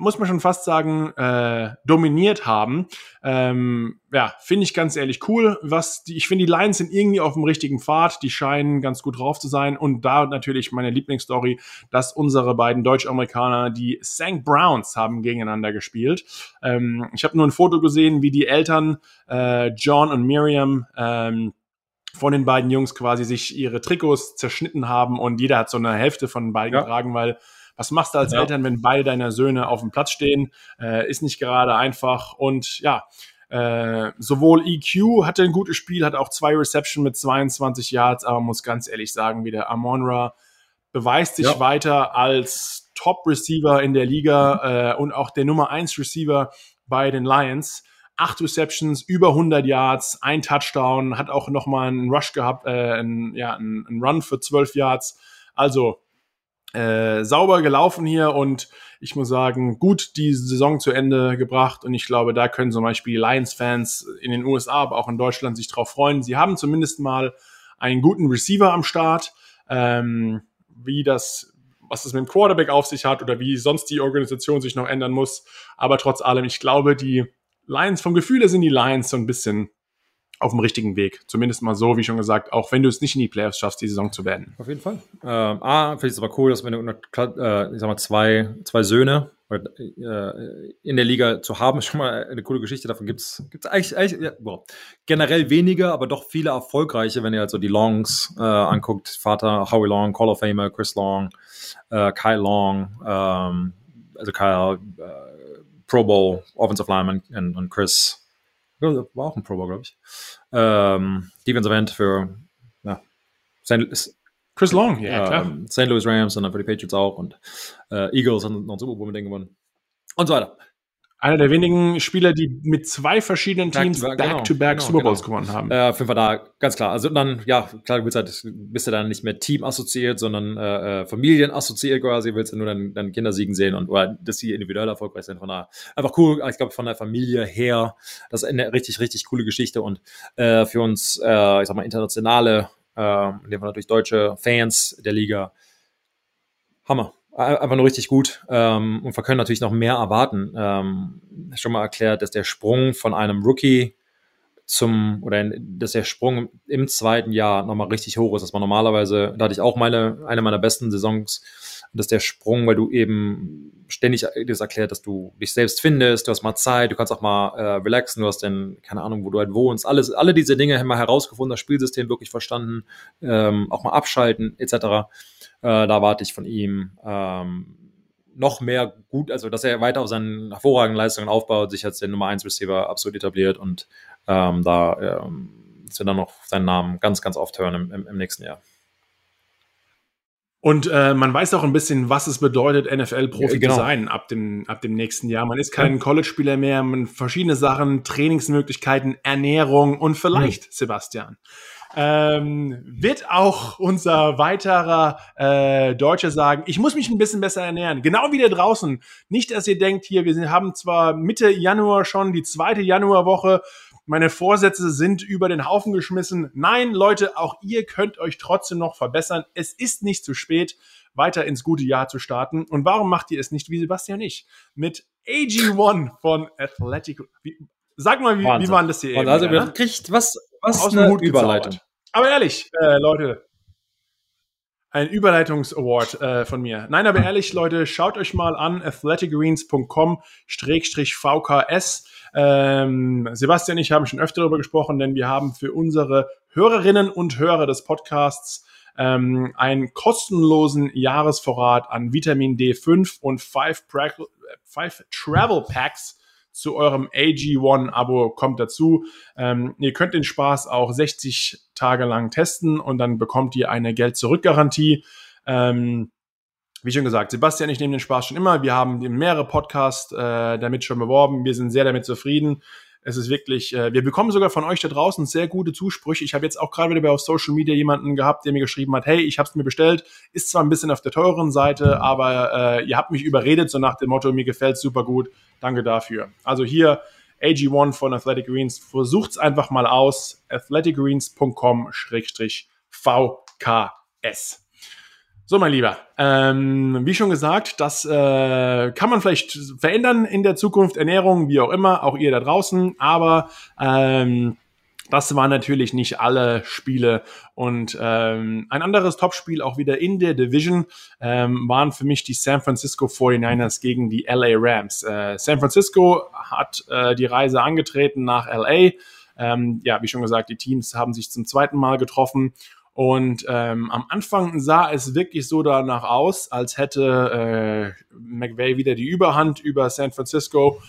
muss man schon fast sagen, äh, dominiert haben. Ähm, ja, finde ich ganz ehrlich cool. Was die, ich finde, die Lions sind irgendwie auf dem richtigen Pfad. Die scheinen ganz gut drauf zu sein. Und da natürlich meine Lieblingsstory, dass unsere beiden Deutsch-Amerikaner, die St. Browns, haben gegeneinander gespielt. Ähm, ich habe nur ein Foto gesehen, wie die Eltern äh, John und Miriam ähm, von den beiden Jungs quasi sich ihre Trikots zerschnitten haben und jeder hat so eine Hälfte von beiden ja. getragen, weil was machst du als ja. Eltern, wenn beide deiner Söhne auf dem Platz stehen? Äh, ist nicht gerade einfach und ja, äh, sowohl EQ hatte ein gutes Spiel, hat auch zwei Reception mit 22 Yards, aber muss ganz ehrlich sagen, wieder Amonra beweist sich ja. weiter als Top-Receiver in der Liga äh, und auch der Nummer 1 Receiver bei den Lions acht Receptions, über 100 Yards, ein Touchdown, hat auch nochmal einen Rush gehabt, äh, ein, ja, einen, einen Run für 12 Yards. Also äh, sauber gelaufen hier und ich muss sagen, gut die Saison zu Ende gebracht und ich glaube, da können zum Beispiel Lions-Fans in den USA, aber auch in Deutschland sich drauf freuen. Sie haben zumindest mal einen guten Receiver am Start. Ähm, wie das, was das mit dem Quarterback auf sich hat oder wie sonst die Organisation sich noch ändern muss. Aber trotz allem, ich glaube, die Lions, vom Gefühl her sind die Lions so ein bisschen auf dem richtigen Weg. Zumindest mal so, wie schon gesagt, auch wenn du es nicht in die Playoffs schaffst, die Saison zu beenden. Auf jeden Fall. Ähm, A, finde ich es aber cool, dass wir eine, äh, ich sag mal, zwei, zwei Söhne äh, in der Liga zu haben, schon mal eine coole Geschichte. Davon gibt es eigentlich, eigentlich ja, boah, generell weniger, aber doch viele erfolgreiche, wenn ihr also die Longs äh, anguckt. Vater Howie Long, Call of Famer, Chris Long, äh, Kyle Long, ähm, also Kyle äh, Pro Bowl Offensive Lineman und Chris war auch ein Pro Bowl, glaube ich. Ähm, Defensive End für ja, St. Chris Long, ja, klar. Ähm, St. Louis Rams und dann für die Patriots auch und äh, Eagles haben noch ein Super Bowl mit denen gewonnen. Und so weiter. Einer der wenigen Spieler, die mit zwei verschiedenen Teams Back-to-back, Back-to-Back genau, Super Bowls genau. gewonnen haben. Äh, auf jeden Fall da, ganz klar. Also dann, ja, klar, du halt, bist du dann nicht mehr Team assoziiert, sondern äh, äh, Familien assoziiert quasi, willst du nur dann, dann Kinder siegen sehen und oder dass sie individuell erfolgreich sind. Von daher einfach cool, ich glaube von der Familie her, das ist eine richtig, richtig coole Geschichte und äh, für uns, äh, ich sag mal, internationale, äh, in dem Fall natürlich deutsche Fans der Liga, Hammer. Einfach nur richtig gut. Ähm, und wir können natürlich noch mehr erwarten. Ähm, schon mal erklärt, dass der Sprung von einem Rookie zum, oder dass der Sprung im zweiten Jahr nochmal richtig hoch ist. Dass man normalerweise, da hatte ich auch meine, eine meiner besten Saisons, dass der Sprung, weil du eben ständig das erklärt, dass du dich selbst findest, du hast mal Zeit, du kannst auch mal äh, relaxen, du hast dann, keine Ahnung, wo du halt wohnst, alles, alle diese Dinge haben wir herausgefunden, das Spielsystem wirklich verstanden, ähm, auch mal abschalten, etc. Äh, da warte ich von ihm ähm, noch mehr gut, also dass er weiter auf seinen hervorragenden Leistungen aufbaut, sich als der Nummer 1 Receiver absolut etabliert und ähm, da ähm, dass wir dann noch seinen Namen ganz, ganz oft hören im, im, im nächsten Jahr. Und äh, man weiß auch ein bisschen, was es bedeutet, NFL-Profi Ja, genau. zu sein ab dem, ab dem nächsten Jahr. Man ist kein College-Spieler mehr, man verschiedene Sachen, Trainingsmöglichkeiten, Ernährung und vielleicht, Sebastian, ähm, wird auch unser weiterer äh, Deutscher sagen, ich muss mich ein bisschen besser ernähren. Genau wie der draußen. Nicht, dass ihr denkt, hier, wir sind, haben zwar Mitte Januar schon die zweite Januarwoche, meine Vorsätze sind über den Haufen geschmissen. Nein, Leute, auch ihr könnt euch trotzdem noch verbessern. Es ist nicht zu spät, weiter ins gute Jahr zu starten. Und warum macht ihr es nicht wie Sebastian und ich? Mit AG1 von Athletic. Wie, sag mal, wie, wie Wahnsinn. war das hier eben? also, ja, wir kriegt was, was Aus dem eine Hut Überleitung. gezaubert. Aber ehrlich, äh, Leute, ein Überleitungs-Award äh, von mir. Nein, aber ehrlich, Leute, schaut euch mal an, athleticgreens.com-vks. Ähm, Sebastian und ich haben schon öfter darüber gesprochen, denn wir haben für unsere Hörerinnen und Hörer des Podcasts ähm, einen kostenlosen Jahresvorrat an Vitamin D5 und 5 Travel Packs zu eurem AG1-Abo kommt dazu. Ähm, ihr könnt den Spaß auch 60 Tage lang testen und dann bekommt ihr eine Geld-Zurück-Garantie. Ähm, wie schon gesagt, Sebastian ich nehmen den Spaß schon immer. Wir haben mehrere Podcasts äh, damit schon beworben. Wir sind sehr damit zufrieden. Es ist wirklich, äh, wir bekommen sogar von euch da draußen sehr gute Zusprüche. Ich habe jetzt auch gerade wieder bei auf Social Media jemanden gehabt, der mir geschrieben hat, hey, ich habe es mir bestellt. Ist zwar ein bisschen auf der teuren Seite, aber äh, ihr habt mich überredet, so nach dem Motto, mir gefällt super gut. Danke dafür. Also hier AG1 von Athletic Greens. Versucht's einfach mal aus. athleticgreens.com-vks. So, mein Lieber, ähm, wie schon gesagt, das äh, kann man vielleicht verändern in der Zukunft, Ernährung, wie auch immer, auch ihr da draußen, aber ähm, das waren natürlich nicht alle Spiele. Und ähm, ein anderes Topspiel, auch wieder in der Division, ähm, waren für mich die San Francisco 49ers gegen die LA Rams. Äh, San Francisco hat äh, die Reise angetreten nach LA. Ähm, ja, wie schon gesagt, die Teams haben sich zum zweiten Mal getroffen. Und ähm, am Anfang sah es wirklich so danach aus, als hätte äh, McVay wieder die Überhand über San Francisco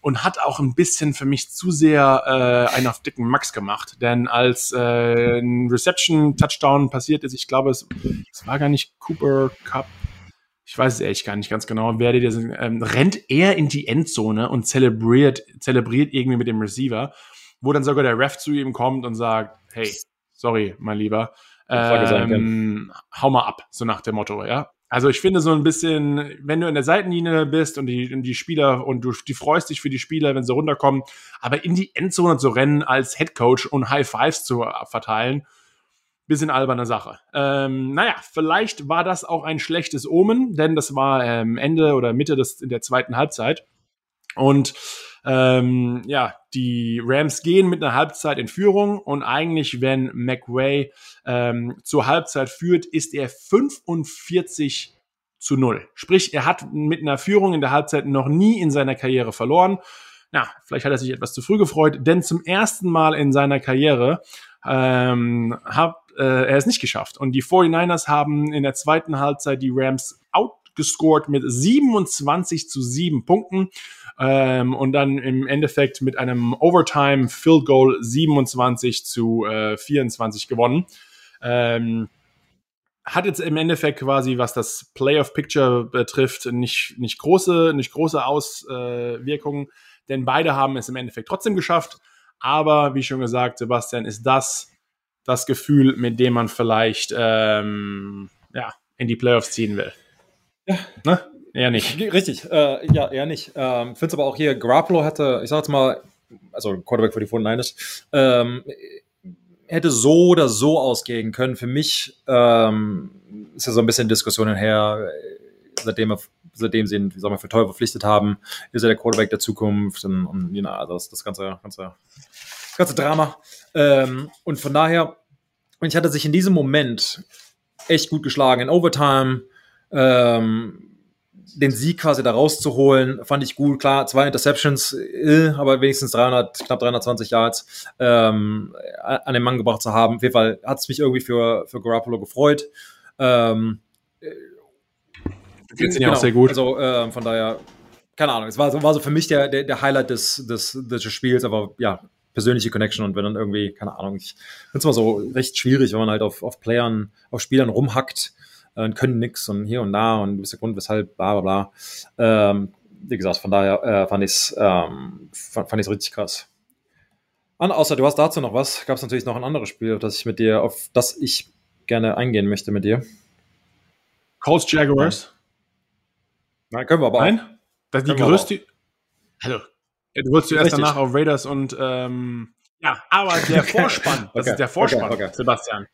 und hat auch ein bisschen für mich zu sehr äh, einen auf dicken Max gemacht. Denn als äh, ein Reception-Touchdown passiert ist, ich glaube, es, es war gar nicht Cooper Cup, ich weiß es ehrlich gar nicht ganz genau, wer der ähm, rennt er in die Endzone und zelebriert, zelebriert irgendwie mit dem Receiver, wo dann sogar der Ref zu ihm kommt und sagt, hey, sorry, mein Lieber, ähm, hau mal ab, so nach dem Motto, ja. Also ich finde so ein bisschen, wenn du in der Seitenlinie bist und die, und die Spieler und du die freust dich für die Spieler, wenn sie runterkommen, aber in die Endzone zu rennen als Head Coach und High Fives zu verteilen, bisschen alberne Sache. Ähm, naja, vielleicht war das auch ein schlechtes Omen, denn das war ähm, Ende oder Mitte des, in der zweiten Halbzeit. Und ähm, ja, die Rams gehen mit einer Halbzeit in Führung und eigentlich, wenn McWay ähm, zur Halbzeit führt, ist er 45 zu 0. Sprich, er hat mit einer Führung in der Halbzeit noch nie in seiner Karriere verloren. Na, vielleicht hat er sich etwas zu früh gefreut, denn zum ersten Mal in seiner Karriere ähm, hat äh, er es nicht geschafft. Und die 49ers haben in der zweiten Halbzeit die Rams outgescored mit 27 zu 7 Punkten. Ähm, und dann im Endeffekt mit einem Overtime Field Goal 27 zu äh, 24 gewonnen. Ähm, hat jetzt im Endeffekt quasi, was das Playoff Picture betrifft, nicht, nicht große, nicht große Auswirkungen, denn beide haben es im Endeffekt trotzdem geschafft. Aber wie schon gesagt, Sebastian, ist das das Gefühl, mit dem man vielleicht ähm, ja, in die Playoffs ziehen will. Ja. Ne? Eher nicht. Richtig, äh, ja, eher nicht. Ähm, Finde es aber auch hier, Garoppolo hatte, ich sag jetzt mal, also Quarterback für die 49ers, ähm, hätte so oder so ausgehen können. Für mich ähm, ist ja so ein bisschen Diskussionen her, seitdem, er, seitdem sie ihn, wie soll man, für teuer verpflichtet haben, ist er der Quarterback der Zukunft und, und know, also das, das ganze, ganze, ganze Drama. Ähm, und von daher, und ich hatte sich in diesem Moment echt gut geschlagen in Overtime. Ähm, den Sieg quasi da rauszuholen, fand ich gut. Klar, zwei Interceptions, äh, aber wenigstens 300, knapp 320 Yards ähm, an den Mann gebracht zu haben. Auf jeden Fall hat es mich irgendwie für, für Garoppolo gefreut. Ähm, Jetzt sind ja auch sehr gut. Also äh, von daher, keine Ahnung, es war, war so für mich der, der, der Highlight des, des, des Spiels, aber ja, persönliche Connection und wenn dann irgendwie, keine Ahnung, ich finde es mal so recht schwierig, wenn man halt auf, auf Playern, auf Spielern rumhackt äh, und können nix und hier und da und du bist der Grund, weshalb, bla bla bla. Ähm, wie gesagt, von daher äh, fand ich es ähm, fand, fand richtig krass. An, außer du hast dazu noch was, gab es natürlich noch ein anderes Spiel, auf das ich mit dir, auf das ich gerne eingehen möchte mit dir. Colts Jaguars. Nein, können wir aber Nein? Auch. Das ist die größte. Hallo. Du wolltest zuerst danach auf Raiders und ähm, ja, aber der Vorspann, das okay, ist der Vorspann, okay, okay. Sebastian.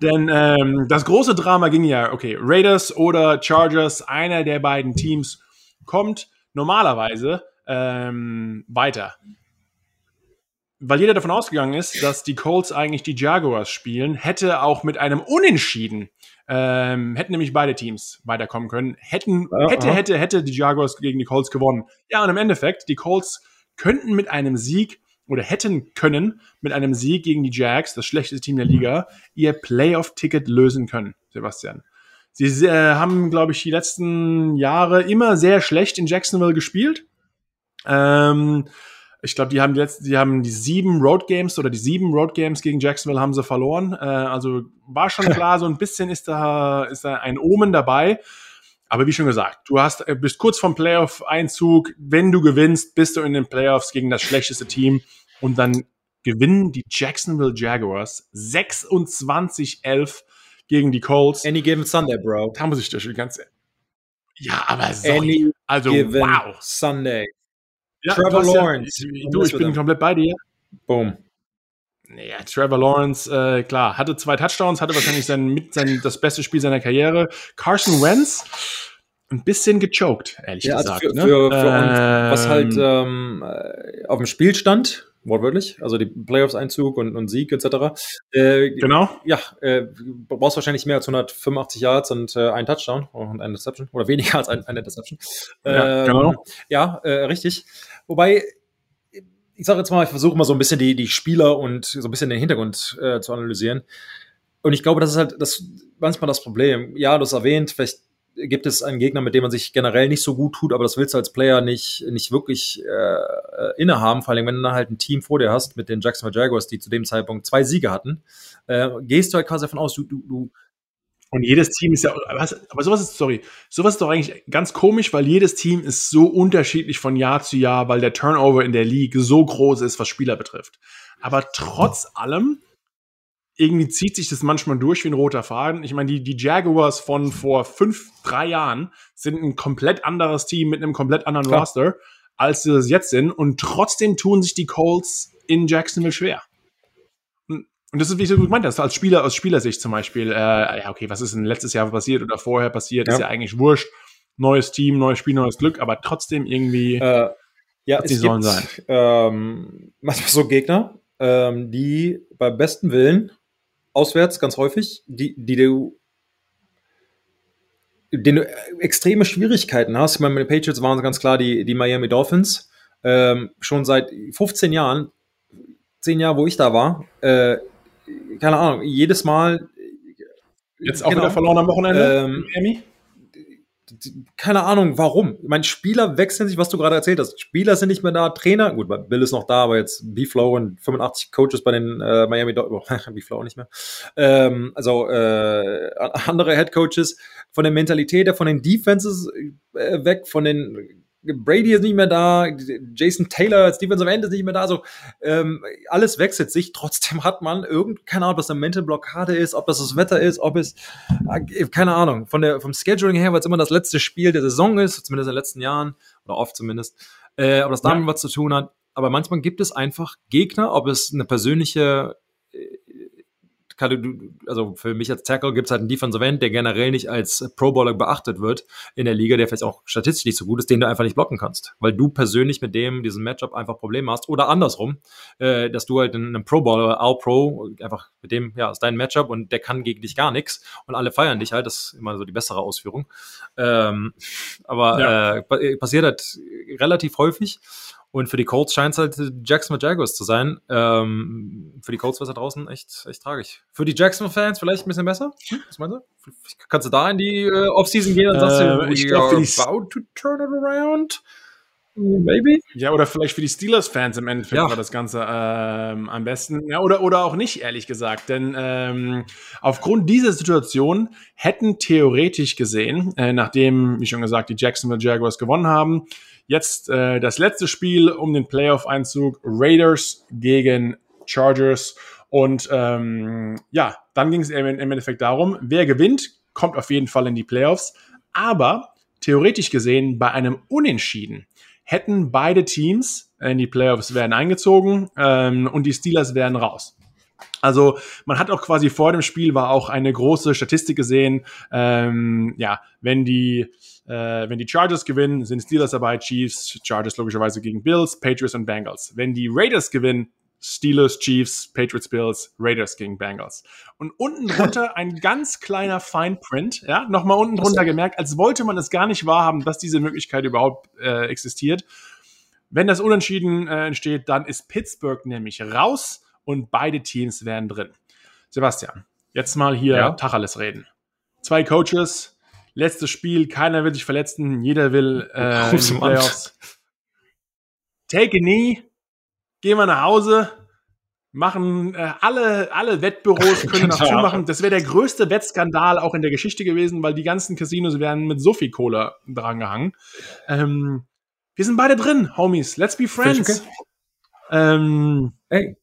Denn ähm, das große Drama ging ja, okay, Raiders oder Chargers, einer der beiden Teams kommt normalerweise ähm, weiter. Weil jeder davon ausgegangen ist, dass die Colts eigentlich die Jaguars spielen, hätte auch mit einem Unentschieden, ähm, hätten nämlich beide Teams weiterkommen können, hätten, hätte, hätte, hätte die Jaguars gegen die Colts gewonnen. Ja, und im Endeffekt, die Colts könnten mit einem Sieg oder hätten können mit einem Sieg gegen die Jags, das schlechteste Team der Liga, ihr Playoff-Ticket lösen können, Sebastian. Sie äh, haben, glaube ich, die letzten Jahre immer sehr schlecht in Jacksonville gespielt. Ähm, ich glaube, die haben jetzt, die haben die sieben Road Games oder die sieben Road Games gegen Jacksonville haben sie verloren. Äh, also war schon klar, so ein bisschen ist da, ist da ein Omen dabei. Aber wie schon gesagt, du hast, äh, bist kurz vom Playoff-Einzug. Wenn du gewinnst, bist du in den Playoffs gegen das schlechteste Team. Und dann gewinnen die Jacksonville Jaguars 26-11 gegen die Colts. Any given Sunday, Bro. Da muss ich dir ganz. Ja, aber so. Any also, wow. Sunday. Ja, Trevor Lawrence. Ja, du, ich bin komplett bei dir. Boom. Naja, Trevor Lawrence, äh, klar, hatte zwei Touchdowns, hatte wahrscheinlich sein, mit sein, das beste Spiel seiner Karriere. Carson Wentz, ein bisschen gechoked, ehrlich ja, also gesagt. Also für, ne? für, für ähm, was halt ähm, äh, auf dem Spiel stand, wortwörtlich, also die Playoffs-Einzug und, und Sieg etc. Äh, genau. Ja, äh, brauchst wahrscheinlich mehr als 185 Yards und äh, ein Touchdown und eine Interception oder weniger als ein, eine Interception. Ja, ähm, genau. Ja, äh, richtig. Wobei ich sage jetzt mal, ich versuche mal so ein bisschen die, die Spieler und so ein bisschen den Hintergrund äh, zu analysieren. Und ich glaube, das ist halt das manchmal das Problem. Ja, du hast erwähnt, vielleicht gibt es einen Gegner, mit dem man sich generell nicht so gut tut, aber das willst du als Player nicht, nicht wirklich äh, innehaben, vor allem wenn du halt ein Team vor dir hast mit den Jacksonville Jaguars, die zu dem Zeitpunkt zwei Siege hatten, äh, gehst du halt quasi davon aus, du, du, du und jedes Team ist ja, aber sowas ist, sorry, sowas ist doch eigentlich ganz komisch, weil jedes Team ist so unterschiedlich von Jahr zu Jahr, weil der Turnover in der League so groß ist, was Spieler betrifft. Aber trotz allem, irgendwie zieht sich das manchmal durch wie ein roter Faden. Ich meine, die, die Jaguars von vor fünf, drei Jahren sind ein komplett anderes Team mit einem komplett anderen Klar. Roster, als sie das jetzt sind. Und trotzdem tun sich die Colts in Jacksonville schwer. Und das ist, wie du gemeint hast, als Spieler, aus Spielersicht zum Beispiel, äh, ja, okay, was ist denn letztes Jahr passiert oder vorher passiert, ja. ist ja eigentlich wurscht. Neues Team, neues Spiel, neues Glück, aber trotzdem irgendwie, äh, ja, es sollen gibt, sein. Ähm, manchmal so Gegner, ähm, die beim besten Willen, auswärts ganz häufig, die, die du den du extreme Schwierigkeiten hast. Ich meine, mit den Patriots waren ganz klar die, die Miami Dolphins. Ähm, schon seit 15 Jahren, 10 Jahre, wo ich da war, äh, keine Ahnung, jedes Mal. Jetzt auch genau, wieder verloren am Wochenende? Ähm, Miami? Keine Ahnung, warum. Mein Spieler wechseln sich, was du gerade erzählt hast. Spieler sind nicht mehr da, Trainer, gut, Bill ist noch da, aber jetzt B-Flow und 85 Coaches bei den äh, Miami Dolphins, B-Flow nicht mehr. Ähm, also äh, andere Head Coaches von der Mentalität, von den Defenses äh, weg, von den Brady ist nicht mehr da, Jason Taylor als Defensive End ist nicht mehr da. Also ähm, alles wechselt sich. Trotzdem hat man irgend keine Ahnung, ob das eine Mental Blockade ist, ob das das Wetter ist, ob es äh, keine Ahnung. Von der vom Scheduling her, weil es immer das letzte Spiel der Saison ist, zumindest in den letzten Jahren oder oft zumindest, äh, ob das damit ja. was zu tun hat. Aber manchmal gibt es einfach Gegner, ob es eine persönliche also für mich als Tackle gibt es halt einen Defensive End, der generell nicht als Pro Bowler beachtet wird in der Liga, der vielleicht auch statistisch nicht so gut ist, den du einfach nicht blocken kannst, weil du persönlich mit dem diesen Matchup einfach Probleme hast oder andersrum, äh, dass du halt einen Pro Bowler, All Pro, einfach mit dem, ja, ist dein Matchup und der kann gegen dich gar nichts und alle feiern dich halt, das ist immer so die bessere Ausführung. Ähm, aber ja. äh, passiert halt relativ häufig und für die Colts scheint es halt Jacksonville Jaguars zu sein. Ähm, für die Colts war es da draußen echt, echt tragisch. Für die Jacksonville-Fans vielleicht ein bisschen besser? Hm, was meinst du? Kannst du da in die äh, Offseason gehen und sagst äh, du, we glaub, are about to turn it around? Maybe? Ja, oder vielleicht für die Steelers-Fans im Endeffekt ja. war das Ganze ähm, am besten. Ja, oder, oder auch nicht, ehrlich gesagt. Denn ähm, aufgrund dieser Situation hätten theoretisch gesehen, äh, nachdem, wie schon gesagt, die Jacksonville Jaguars gewonnen haben, Jetzt äh, das letzte Spiel um den Playoff-Einzug Raiders gegen Chargers. Und ähm, ja, dann ging es im Endeffekt darum, wer gewinnt, kommt auf jeden Fall in die Playoffs. Aber theoretisch gesehen, bei einem Unentschieden hätten beide Teams in die Playoffs werden eingezogen ähm, und die Steelers wären raus. Also man hat auch quasi vor dem Spiel war auch eine große Statistik gesehen. Ähm, ja, wenn die äh, wenn die Chargers gewinnen, sind Steelers dabei, Chiefs, Chargers logischerweise gegen Bills, Patriots und Bengals. Wenn die Raiders gewinnen, Steelers, Chiefs, Patriots, Bills, Raiders gegen Bengals. Und unten drunter ein ganz kleiner Fine Print, ja, nochmal unten drunter gemerkt, als wollte man es gar nicht wahrhaben, dass diese Möglichkeit überhaupt äh, existiert. Wenn das Unentschieden äh, entsteht, dann ist Pittsburgh nämlich raus und beide Teams wären drin. Sebastian, jetzt mal hier ja. Tacheles reden. Zwei Coaches, letztes Spiel, keiner will sich verletzen, jeder will äh, in die Playoffs. Take a knee, gehen wir nach Hause, machen äh, alle, alle Wettbüros können noch zumachen. Das wäre der größte Wettskandal auch in der Geschichte gewesen, weil die ganzen Casinos wären mit so viel Kohle drangehangen. Ähm, wir sind beide drin, Homies. Let's be friends. Okay. Ähm, hey.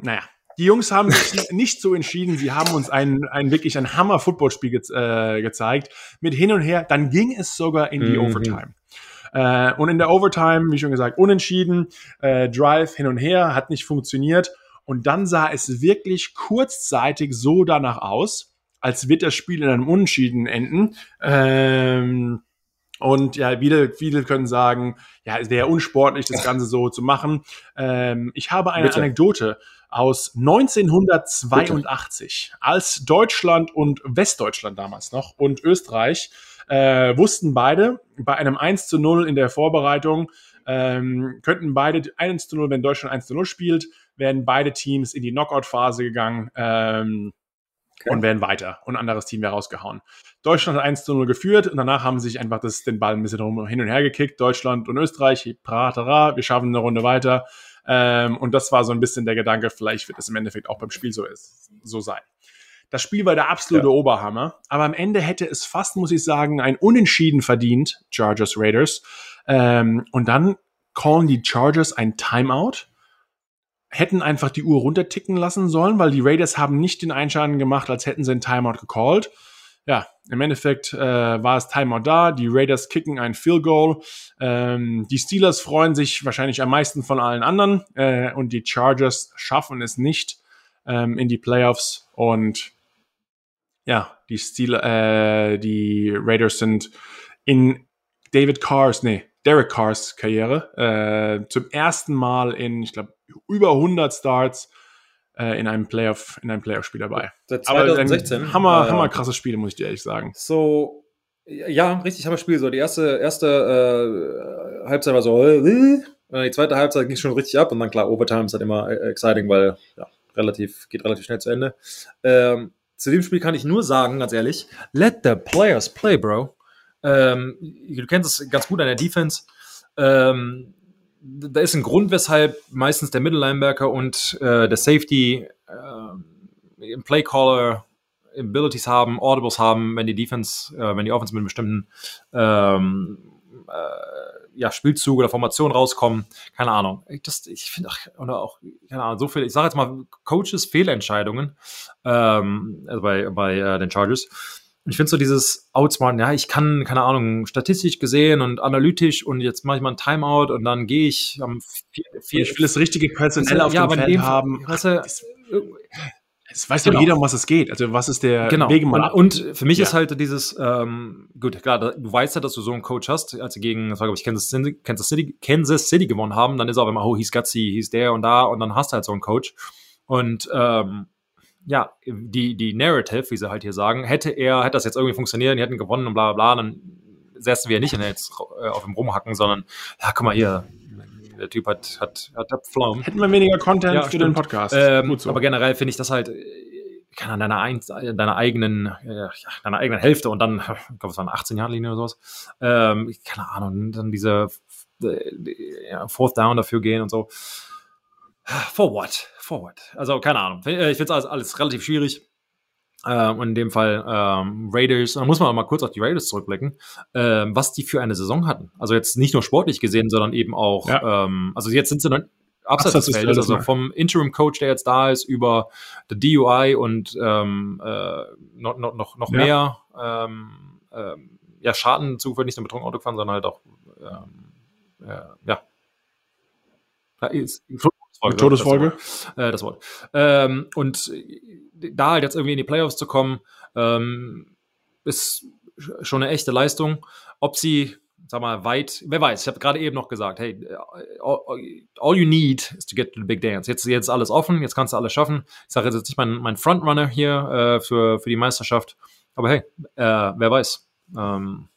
Naja, die Jungs haben sich nicht so entschieden. Sie haben uns ein, ein wirklich ein Hammer-Footballspiel ge äh, gezeigt. Mit hin und her. Dann ging es sogar in die mhm. Overtime. Äh, und in der Overtime, wie schon gesagt, unentschieden. Äh, Drive hin und her hat nicht funktioniert. Und dann sah es wirklich kurzzeitig so danach aus, als wird das Spiel in einem Unentschieden enden. Ähm, und ja, viele, viele können sagen, ja, es wäre unsportlich, das Ganze so zu machen. Ähm, ich habe eine Bitte. Anekdote aus 1982, Bitte. als Deutschland und Westdeutschland damals noch und Österreich äh, wussten beide bei einem 1 zu 0 in der Vorbereitung, ähm, könnten beide 1 zu 0, wenn Deutschland 1 zu 0 spielt, werden beide Teams in die Knockout-Phase gegangen. Ähm, Okay. und wären weiter. Und ein anderes Team wäre rausgehauen. Deutschland hat 1 zu 0 geführt und danach haben sie sich einfach das, den Ball ein bisschen hin und her gekickt. Deutschland und Österreich, pratara, wir schaffen eine Runde weiter. Ähm, und das war so ein bisschen der Gedanke, vielleicht wird es im Endeffekt auch beim Spiel so, ist, so sein. Das Spiel war der absolute ja. Oberhammer, aber am Ende hätte es fast, muss ich sagen, ein Unentschieden verdient, Chargers Raiders. Ähm, und dann callen die Chargers ein Timeout hätten einfach die Uhr runterticken lassen sollen, weil die Raiders haben nicht den Einschein gemacht, als hätten sie einen Timeout gecallt. Ja, im Endeffekt äh, war es Timeout da. Die Raiders kicken ein Field Goal. Ähm, die Steelers freuen sich wahrscheinlich am meisten von allen anderen äh, und die Chargers schaffen es nicht ähm, in die Playoffs und ja, die Steelers, äh, die Raiders sind in David Carrs, nee, Derek Carrs Karriere äh, zum ersten Mal in, ich glaube, über 100 Starts äh, in einem Playoff, in einem Playoff-Spiel dabei. Seit 2016. Aber hammer, äh, hammer krasses Spiel, muss ich dir ehrlich sagen. So, ja, richtig hammer Spiel. So, die erste, erste äh, Halbzeit war so, äh, die zweite Halbzeit ging schon richtig ab und dann klar, Overtime ist halt immer äh, exciting, weil ja, relativ, geht relativ schnell zu Ende. Ähm, zu dem Spiel kann ich nur sagen, ganz ehrlich, let the players play, bro. Ähm, du kennst es ganz gut an der Defense. Ähm, da ist ein Grund, weshalb meistens der Mittellinebacker und äh, der Safety äh, Playcaller Abilities haben, Audibles haben, wenn die Defense, äh, wenn die Offense mit einem bestimmten ähm, äh, ja, Spielzug oder Formation rauskommen. Keine Ahnung. Ich, das, ich finde oder auch, keine Ahnung, so viel, ich sage jetzt mal, Coaches Fehlentscheidungen ähm, also bei, bei äh, den Chargers. Ich finde so dieses Outsmarten, ja, ich kann, keine Ahnung, statistisch gesehen und analytisch und jetzt mache ich mal ein Timeout und dann gehe ich am vier, vier, Ich will das richtige Personell auf ja, dem Feld haben. Weißt du, es weiß genau. doch jeder, um was es geht. Also was ist der genau. Wegemann? Und, und, für mich ja. ist halt dieses, ähm, gut, klar, du weißt ja, dass du so einen Coach hast, als sie gegen, das war, glaube ich, Kansas City, Kansas City, Kansas City gewonnen haben, dann ist auch immer, oh, he's gutsy, he's der und da und dann hast du halt so einen Coach. Und ähm, ja, die, die Narrative, wie sie halt hier sagen, hätte er, hätte das jetzt irgendwie funktioniert, die hätten gewonnen und bla bla bla, dann säßen wir nicht in jetzt äh, auf dem Rumhacken, sondern, ja, guck mal hier, der Typ hat, hat, hat Pflaumen. Hätten wir weniger Content ja, für stimmt. den Podcast. Ähm, so. Aber generell finde ich das halt, kann an deiner, ein, deiner eigenen, äh, deiner eigenen Hälfte und dann, ich glaube, es waren 18 Jahre Linie oder sowas. Ähm, keine Ahnung, dann diese äh, ja, Fourth Down dafür gehen und so. For what? For what? Also, keine Ahnung. Äh, ich finde es alles, alles relativ schwierig. Ähm, und in dem Fall ähm, Raiders, da muss man mal kurz auf die Raiders zurückblicken, ähm, was die für eine Saison hatten. Also jetzt nicht nur sportlich gesehen, sondern eben auch, ja. ähm, also jetzt sind sie dann abseits des Feldes, also vom Interim-Coach, der jetzt da ist, über der DUI und ähm, äh, noch, noch, noch, noch ja. mehr ähm, ähm, ja, Schaden zugeführt, nicht nur betrunken Auto gefahren, sondern halt auch ähm, äh, ja. Da ist, Todesfolge. Todesfolge. Das Wort. Äh, das Wort. Ähm, und da halt jetzt irgendwie in die Playoffs zu kommen, ähm, ist schon eine echte Leistung. Ob sie, sag mal, weit, wer weiß, ich habe gerade eben noch gesagt, hey, all, all, you need is to get to the big dance. Jetzt, jetzt ist alles offen, jetzt kannst du alles schaffen. Ich sage jetzt nicht mein, mein Frontrunner hier äh, für, für die Meisterschaft, aber hey, äh, wer weiß. Ähm,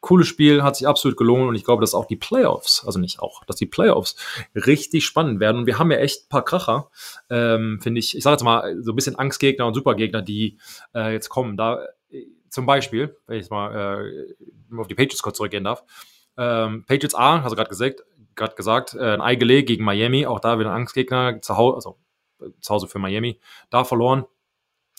cooles Spiel, hat sich absolut gelohnt und ich glaube, dass auch die Playoffs, also nicht auch, dass die Playoffs richtig spannend werden. Und wir haben ja echt ein paar Kracher, ähm, finde ich. Ich sage jetzt mal so ein bisschen Angstgegner und Supergegner, die äh, jetzt kommen. Da äh, zum Beispiel, wenn ich jetzt mal äh, auf die Patriots kurz zurückgehen darf. Ähm, Patriots A, hast du gerade gesagt, gerade gesagt, äh, ein Ei gelegt gegen Miami, auch da wieder ein Angstgegner, zu Hause, also äh, zu Hause für Miami, da verloren.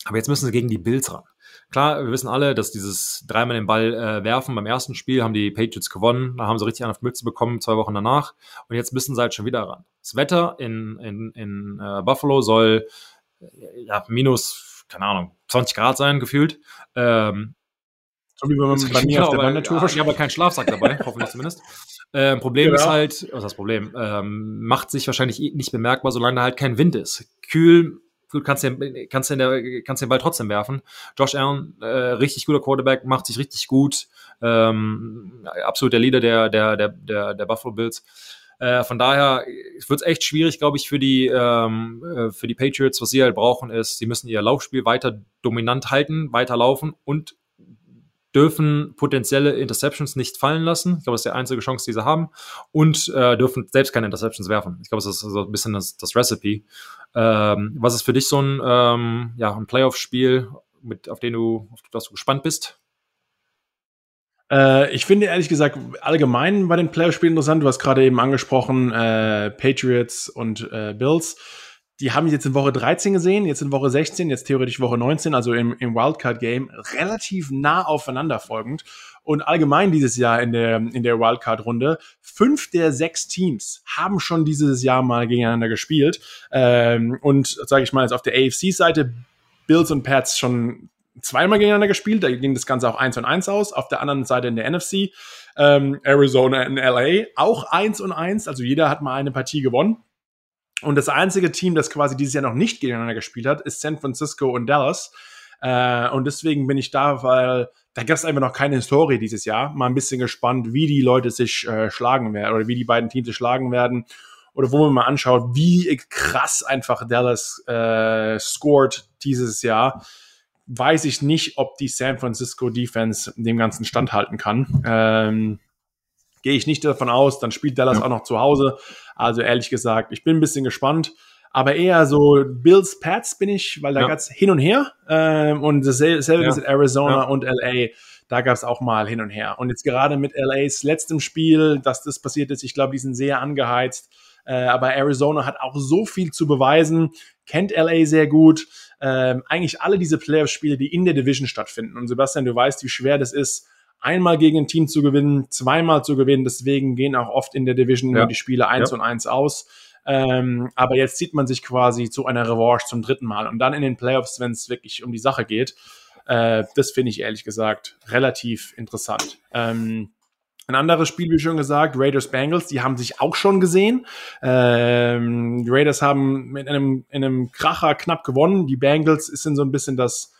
Aber jetzt müssen sie gegen die Bills ran. Klar, wir wissen alle, dass dieses dreimal den Ball äh, werfen beim ersten Spiel haben die Patriots gewonnen. Da haben sie richtig an auf die Mütze bekommen, zwei Wochen danach. Und jetzt müssen sie halt schon wieder ran. Das Wetter in, in, in äh, Buffalo soll äh, ja, minus, keine Ahnung, 20 Grad sein, gefühlt. Ähm, so wie wenn man bei mir auf der Wandertour ja, Ich habe keinen Schlafsack dabei, hoffentlich zumindest. Ähm, Problem ja. ist halt, was ist das Problem? Ähm, macht sich wahrscheinlich nicht bemerkbar, solange da halt kein Wind ist. Kühl gut, kannst du kannst den, kannst den Ball trotzdem werfen. Josh Allen, äh, richtig guter Quarterback, macht sich richtig gut. Ähm, absolut der Leader der, der, der, der, der Buffalo Bills. Äh, von daher wird es echt schwierig, glaube ich, für die, ähm, äh, für die Patriots. Was sie halt brauchen, ist, sie müssen ihr Laufspiel weiter dominant halten, weiterlaufen und dürfen potenzielle Interceptions nicht fallen lassen. Ich glaube, das ist die einzige Chance, die sie haben. Und äh, dürfen selbst keine Interceptions werfen. Ich glaube, das ist so ein bisschen das, das Recipe. Ähm, was ist für dich so ein, ähm, ja, ein Playoff-Spiel, auf den du, auf das du gespannt bist? Äh, ich finde ehrlich gesagt allgemein bei den Playoff-Spielen interessant. Du hast gerade eben angesprochen, äh, Patriots und äh, Bills die haben jetzt in Woche 13 gesehen, jetzt in Woche 16, jetzt theoretisch Woche 19, also im, im Wildcard-Game, relativ nah aufeinander folgend. Und allgemein dieses Jahr in der, in der Wildcard-Runde, fünf der sechs Teams haben schon dieses Jahr mal gegeneinander gespielt. Ähm, und sage ich mal, jetzt auf der AFC-Seite Bills und Pats schon zweimal gegeneinander gespielt. Da ging das Ganze auch 1 und 1 aus. Auf der anderen Seite in der NFC ähm, Arizona und LA auch 1 und 1. Also jeder hat mal eine Partie gewonnen. Und das einzige Team, das quasi dieses Jahr noch nicht gegeneinander gespielt hat, ist San Francisco und Dallas. Äh, und deswegen bin ich da, weil da gab es einfach noch keine Historie dieses Jahr. Mal ein bisschen gespannt, wie die Leute sich äh, schlagen werden oder wie die beiden Teams sich schlagen werden. Oder wo man mal anschaut, wie krass einfach Dallas äh, scored dieses Jahr, weiß ich nicht, ob die San Francisco Defense dem Ganzen standhalten kann. Ähm, Gehe ich nicht davon aus. Dann spielt Dallas ja. auch noch zu Hause. Also ehrlich gesagt, ich bin ein bisschen gespannt. Aber eher so Bills Pats bin ich, weil da ja. gab's hin und her. Ähm, und dasselbe ja. ist Arizona ja. und LA. da gab es auch mal hin und her. Und jetzt gerade mit LAs letztem Spiel, dass das passiert ist, ich glaube, die sind sehr angeheizt. Äh, aber Arizona hat auch so viel zu beweisen, kennt LA sehr gut. Ähm, eigentlich alle diese Playoff-Spiele, die in der Division stattfinden. Und Sebastian, du weißt, wie schwer das ist, einmal gegen ein Team zu gewinnen, zweimal zu gewinnen. Deswegen gehen auch oft in der Division ja. die Spiele eins ja. und eins aus. Ähm, aber jetzt zieht man sich quasi zu einer Revanche zum dritten Mal. Und dann in den Playoffs, wenn es wirklich um die Sache geht, äh, das finde ich ehrlich gesagt relativ interessant. Ähm, ein anderes Spiel, wie schon gesagt, Raiders Bengals, die haben sich auch schon gesehen. Ähm, die Raiders haben mit einem, einem Kracher knapp gewonnen. Die Bengals sind so ein bisschen das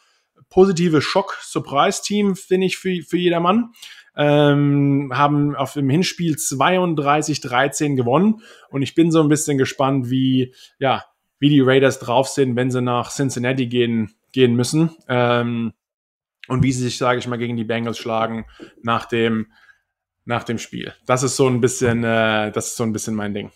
positive Schock-Surprise-Team, finde ich, für, für jedermann. Ähm, haben auf dem Hinspiel 32-13 gewonnen. Und ich bin so ein bisschen gespannt, wie, ja, wie die Raiders drauf sind, wenn sie nach Cincinnati gehen, gehen müssen. Ähm, und wie sie sich, sage ich mal, gegen die Bengals schlagen nach dem, nach dem Spiel. Das ist so ein bisschen, äh, das ist so ein bisschen mein Ding.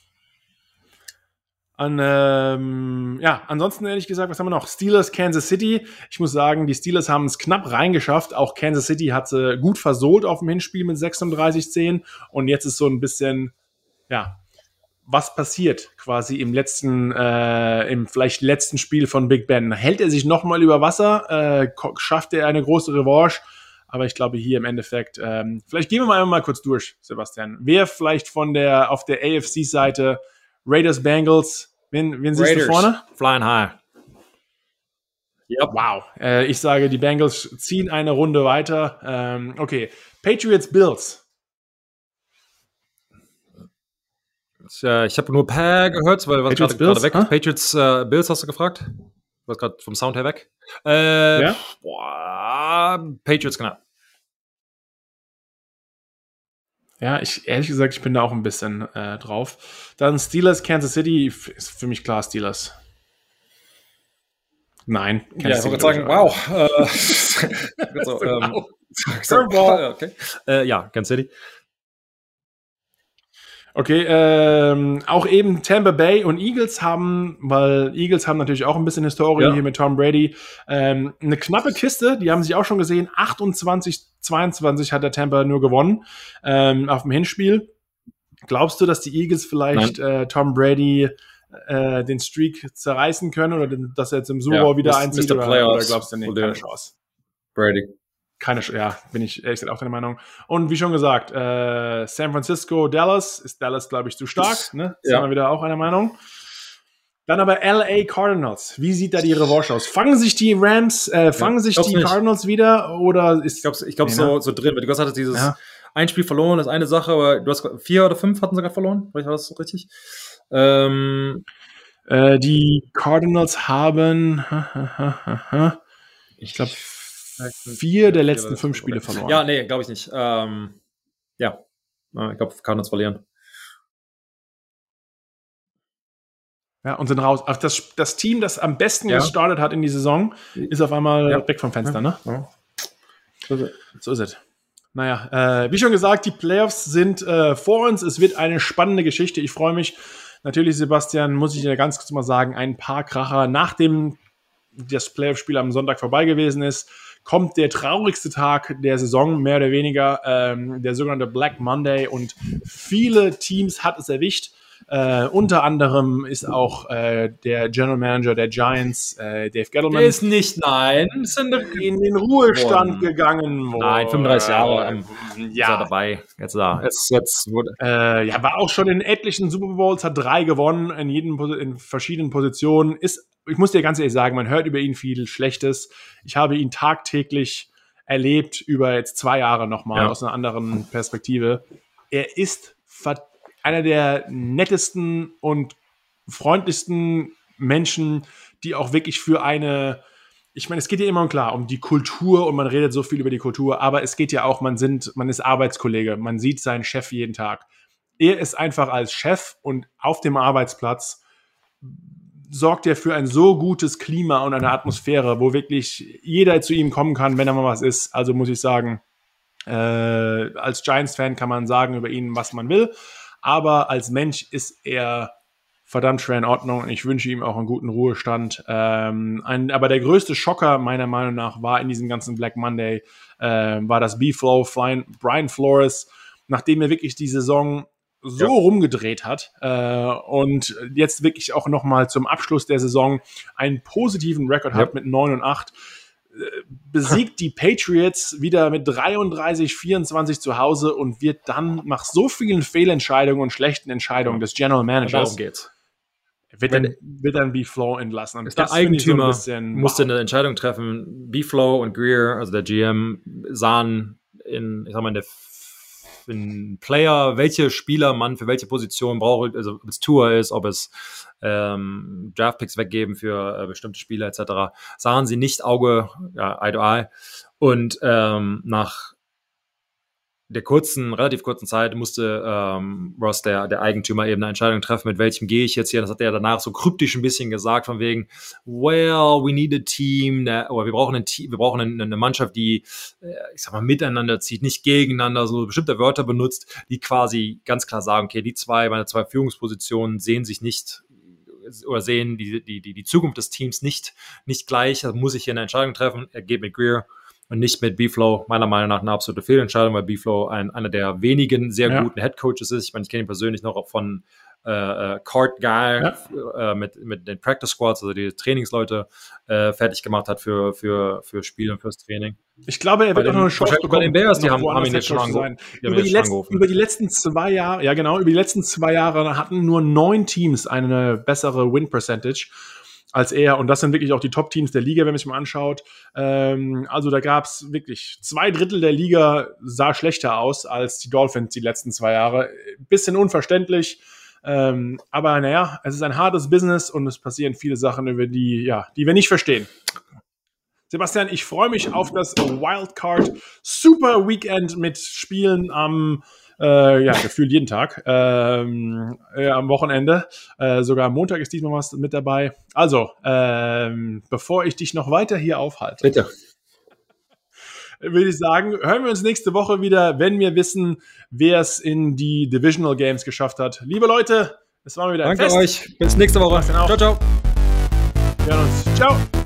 An, ähm, ja, ansonsten ehrlich gesagt, was haben wir noch? Steelers, Kansas City. Ich muss sagen, die Steelers haben es knapp reingeschafft. Auch Kansas City hat sie gut versohlt auf dem Hinspiel mit 36-10. Und jetzt ist so ein bisschen, ja, was passiert quasi im letzten, äh, im vielleicht letzten Spiel von Big Ben? Hält er sich nochmal über Wasser? Äh, schafft er eine große Revanche? Aber ich glaube hier im Endeffekt, ähm, vielleicht gehen wir mal, mal kurz durch, Sebastian. Wer vielleicht von der, auf der AFC-Seite Raiders, Bengals. Wen, wen siehst Raiders. du vorne? Flying high. Yep. Wow. Äh, ich sage, die Bengals ziehen eine Runde weiter. Ähm, okay. Patriots, Bills. Äh, ich habe nur Per gehört, weil was gerade weg ist. Patriots, äh, Bills hast du gefragt? Was gerade vom Sound her weg? Äh, ja? Boah, Patriots, genau. Ja, ich ehrlich gesagt, ich bin da auch ein bisschen äh, drauf. Dann Steelers, Kansas City ist für mich klar Steelers. Nein. Kansas ja, ich wollte sagen, wow. Äh, so, ähm. Okay. Äh, ja, Kansas City. Okay, ähm, auch eben Tampa Bay und Eagles haben, weil Eagles haben natürlich auch ein bisschen Historie ja. hier mit Tom Brady, ähm, eine knappe Kiste, die haben sich auch schon gesehen, 28, 22 hat der Tampa nur gewonnen ähm, auf dem Hinspiel. Glaubst du, dass die Eagles vielleicht äh, Tom Brady äh, den Streak zerreißen können oder dass er jetzt im Super Bowl ja, wieder einzieht oder, oder, glaubst du nicht? Keine Chance. Brady keine, ja, bin ich ehrlich gesagt auch der Meinung. Und wie schon gesagt, äh, San Francisco, Dallas, ist Dallas, glaube ich, zu stark, ne? Sind ja. wir wieder auch einer Meinung. Dann aber LA Cardinals. Wie sieht da die Revanche aus? Fangen sich die Rams, äh, fangen ja, sich die nicht. Cardinals wieder oder ist. Ich glaube, ich glaub, nee, so, ne? so drin. Du hast dieses ja. ein Spiel verloren, das ist eine Sache, aber du hast vier oder fünf hatten sie gerade verloren. War das so richtig? Ähm, äh, die Cardinals haben, ich glaube, vier der letzten fünf Spiele verloren. Ja, nee, glaube ich nicht. Ähm, ja, ich glaube, kann uns verlieren. Ja, und sind raus. Ach, das, das Team, das am besten ja. gestartet hat in die Saison, ist auf einmal ja. weg vom Fenster, ne? Ja. So ist es. Naja, äh, wie schon gesagt, die Playoffs sind äh, vor uns. Es wird eine spannende Geschichte. Ich freue mich. Natürlich, Sebastian, muss ich dir ganz kurz mal sagen, ein paar Kracher, nachdem das Playoff-Spiel am Sonntag vorbei gewesen ist, kommt der traurigste Tag der Saison, mehr oder weniger, ähm, der sogenannte Black Monday. Und viele Teams hat es erwischt. Äh, unter anderem ist auch äh, der General Manager der Giants, äh, Dave Gettleman. Der ist nicht, nein, ist in, in den Ruhestand worden. gegangen. Worden. Nein, 35 Jahre ähm, ja. ist er dabei. Jetzt da. Jetzt, jetzt wurde, äh, ja, war auch schon in etlichen Super Bowls, hat drei gewonnen, in, jedem, in verschiedenen Positionen, ist ich muss dir ganz ehrlich sagen, man hört über ihn viel Schlechtes. Ich habe ihn tagtäglich erlebt über jetzt zwei Jahre nochmal ja. aus einer anderen Perspektive. Er ist einer der nettesten und freundlichsten Menschen, die auch wirklich für eine, ich meine, es geht ja immer klar um die Kultur und man redet so viel über die Kultur, aber es geht ja auch, man sind, man ist Arbeitskollege, man sieht seinen Chef jeden Tag. Er ist einfach als Chef und auf dem Arbeitsplatz sorgt er für ein so gutes Klima und eine Atmosphäre, wo wirklich jeder zu ihm kommen kann, wenn er mal was ist. Also muss ich sagen, äh, als Giants-Fan kann man sagen über ihn, was man will, aber als Mensch ist er verdammt schwer in Ordnung und ich wünsche ihm auch einen guten Ruhestand. Ähm, ein, aber der größte Schocker meiner Meinung nach war in diesem ganzen Black Monday, äh, war das B-Flow, Brian Flores, nachdem er wirklich die Saison so ja. rumgedreht hat äh, und jetzt wirklich auch nochmal zum Abschluss der Saison einen positiven Rekord ja. hat mit 9 und 8 besiegt die Patriots wieder mit 33, 24 zu Hause und wird dann nach so vielen Fehlentscheidungen und schlechten Entscheidungen des General Managers geht's. Wird dann, wird dann B-Flow entlassen. Und der Eigentümer so ein musste wow. eine Entscheidung treffen. B-Flow und Greer, also der GM, sahen in, ich sag mal, in der ein Player, welche Spieler man für welche Position braucht, also ob es Tour ist, ob es ähm, Draftpicks weggeben für äh, bestimmte Spieler etc., sahen sie nicht Auge, ja, Eye to Eye. Und ähm, nach der kurzen, relativ kurzen Zeit musste ähm, Ross, der, der Eigentümer, eben eine Entscheidung treffen, mit welchem gehe ich jetzt hier. Das hat er danach so kryptisch ein bisschen gesagt, von wegen, well, we need a team, ne, oder wir brauchen ein Team, wir brauchen eine, eine Mannschaft, die, äh, ich sag mal, miteinander zieht, nicht gegeneinander, so bestimmte Wörter benutzt, die quasi ganz klar sagen, okay, die zwei, meine zwei Führungspositionen sehen sich nicht oder sehen die, die, die, Zukunft des Teams nicht, nicht gleich, also muss ich hier eine Entscheidung treffen, er geht mit Greer und nicht mit B-Flow. Meiner Meinung nach eine absolute Fehlentscheidung, weil B-Flow ein, einer der wenigen sehr ja. guten Head Coaches ist. Ich meine, ich kenne ihn persönlich noch von äh, äh Card Guy ja. äh, mit, mit den Practice Squads, also die Trainingsleute äh, fertig gemacht hat für, für, für Spiel und fürs Training. Ich glaube, er wird auch noch eine Chance bekommen. Bei den Bears, die haben, haben ihn jetzt schon angerufen. Über, die letzten, über die letzten zwei Jahre, ja genau, über die letzten zwei Jahre hatten nur neun Teams eine bessere Win Percentage als er. Und das sind wirklich auch die Top-Teams der Liga, wenn man sich mal anschaut. Ähm, also da gab es wirklich zwei Drittel der Liga sah schlechter aus als die Dolphins die letzten zwei Jahre. Bisschen unverständlich. Ähm, aber naja, es ist ein hartes Business und es passieren viele Sachen, über die, ja, die wir nicht verstehen. Sebastian, ich freue mich auf das Wildcard Super Weekend mit Spielen am äh, ja, gefühlt jeden Tag. Ähm, äh, am Wochenende. Äh, sogar am Montag ist diesmal was mit dabei. Also, ähm, bevor ich dich noch weiter hier aufhalte. Bitte. Würde ich sagen, hören wir uns nächste Woche wieder, wenn wir wissen, wer es in die Divisional Games geschafft hat. Liebe Leute, es war mal wieder Danke ein Fest. euch. Bis nächste Woche. Ciao, ciao. Wir hören uns. Ciao.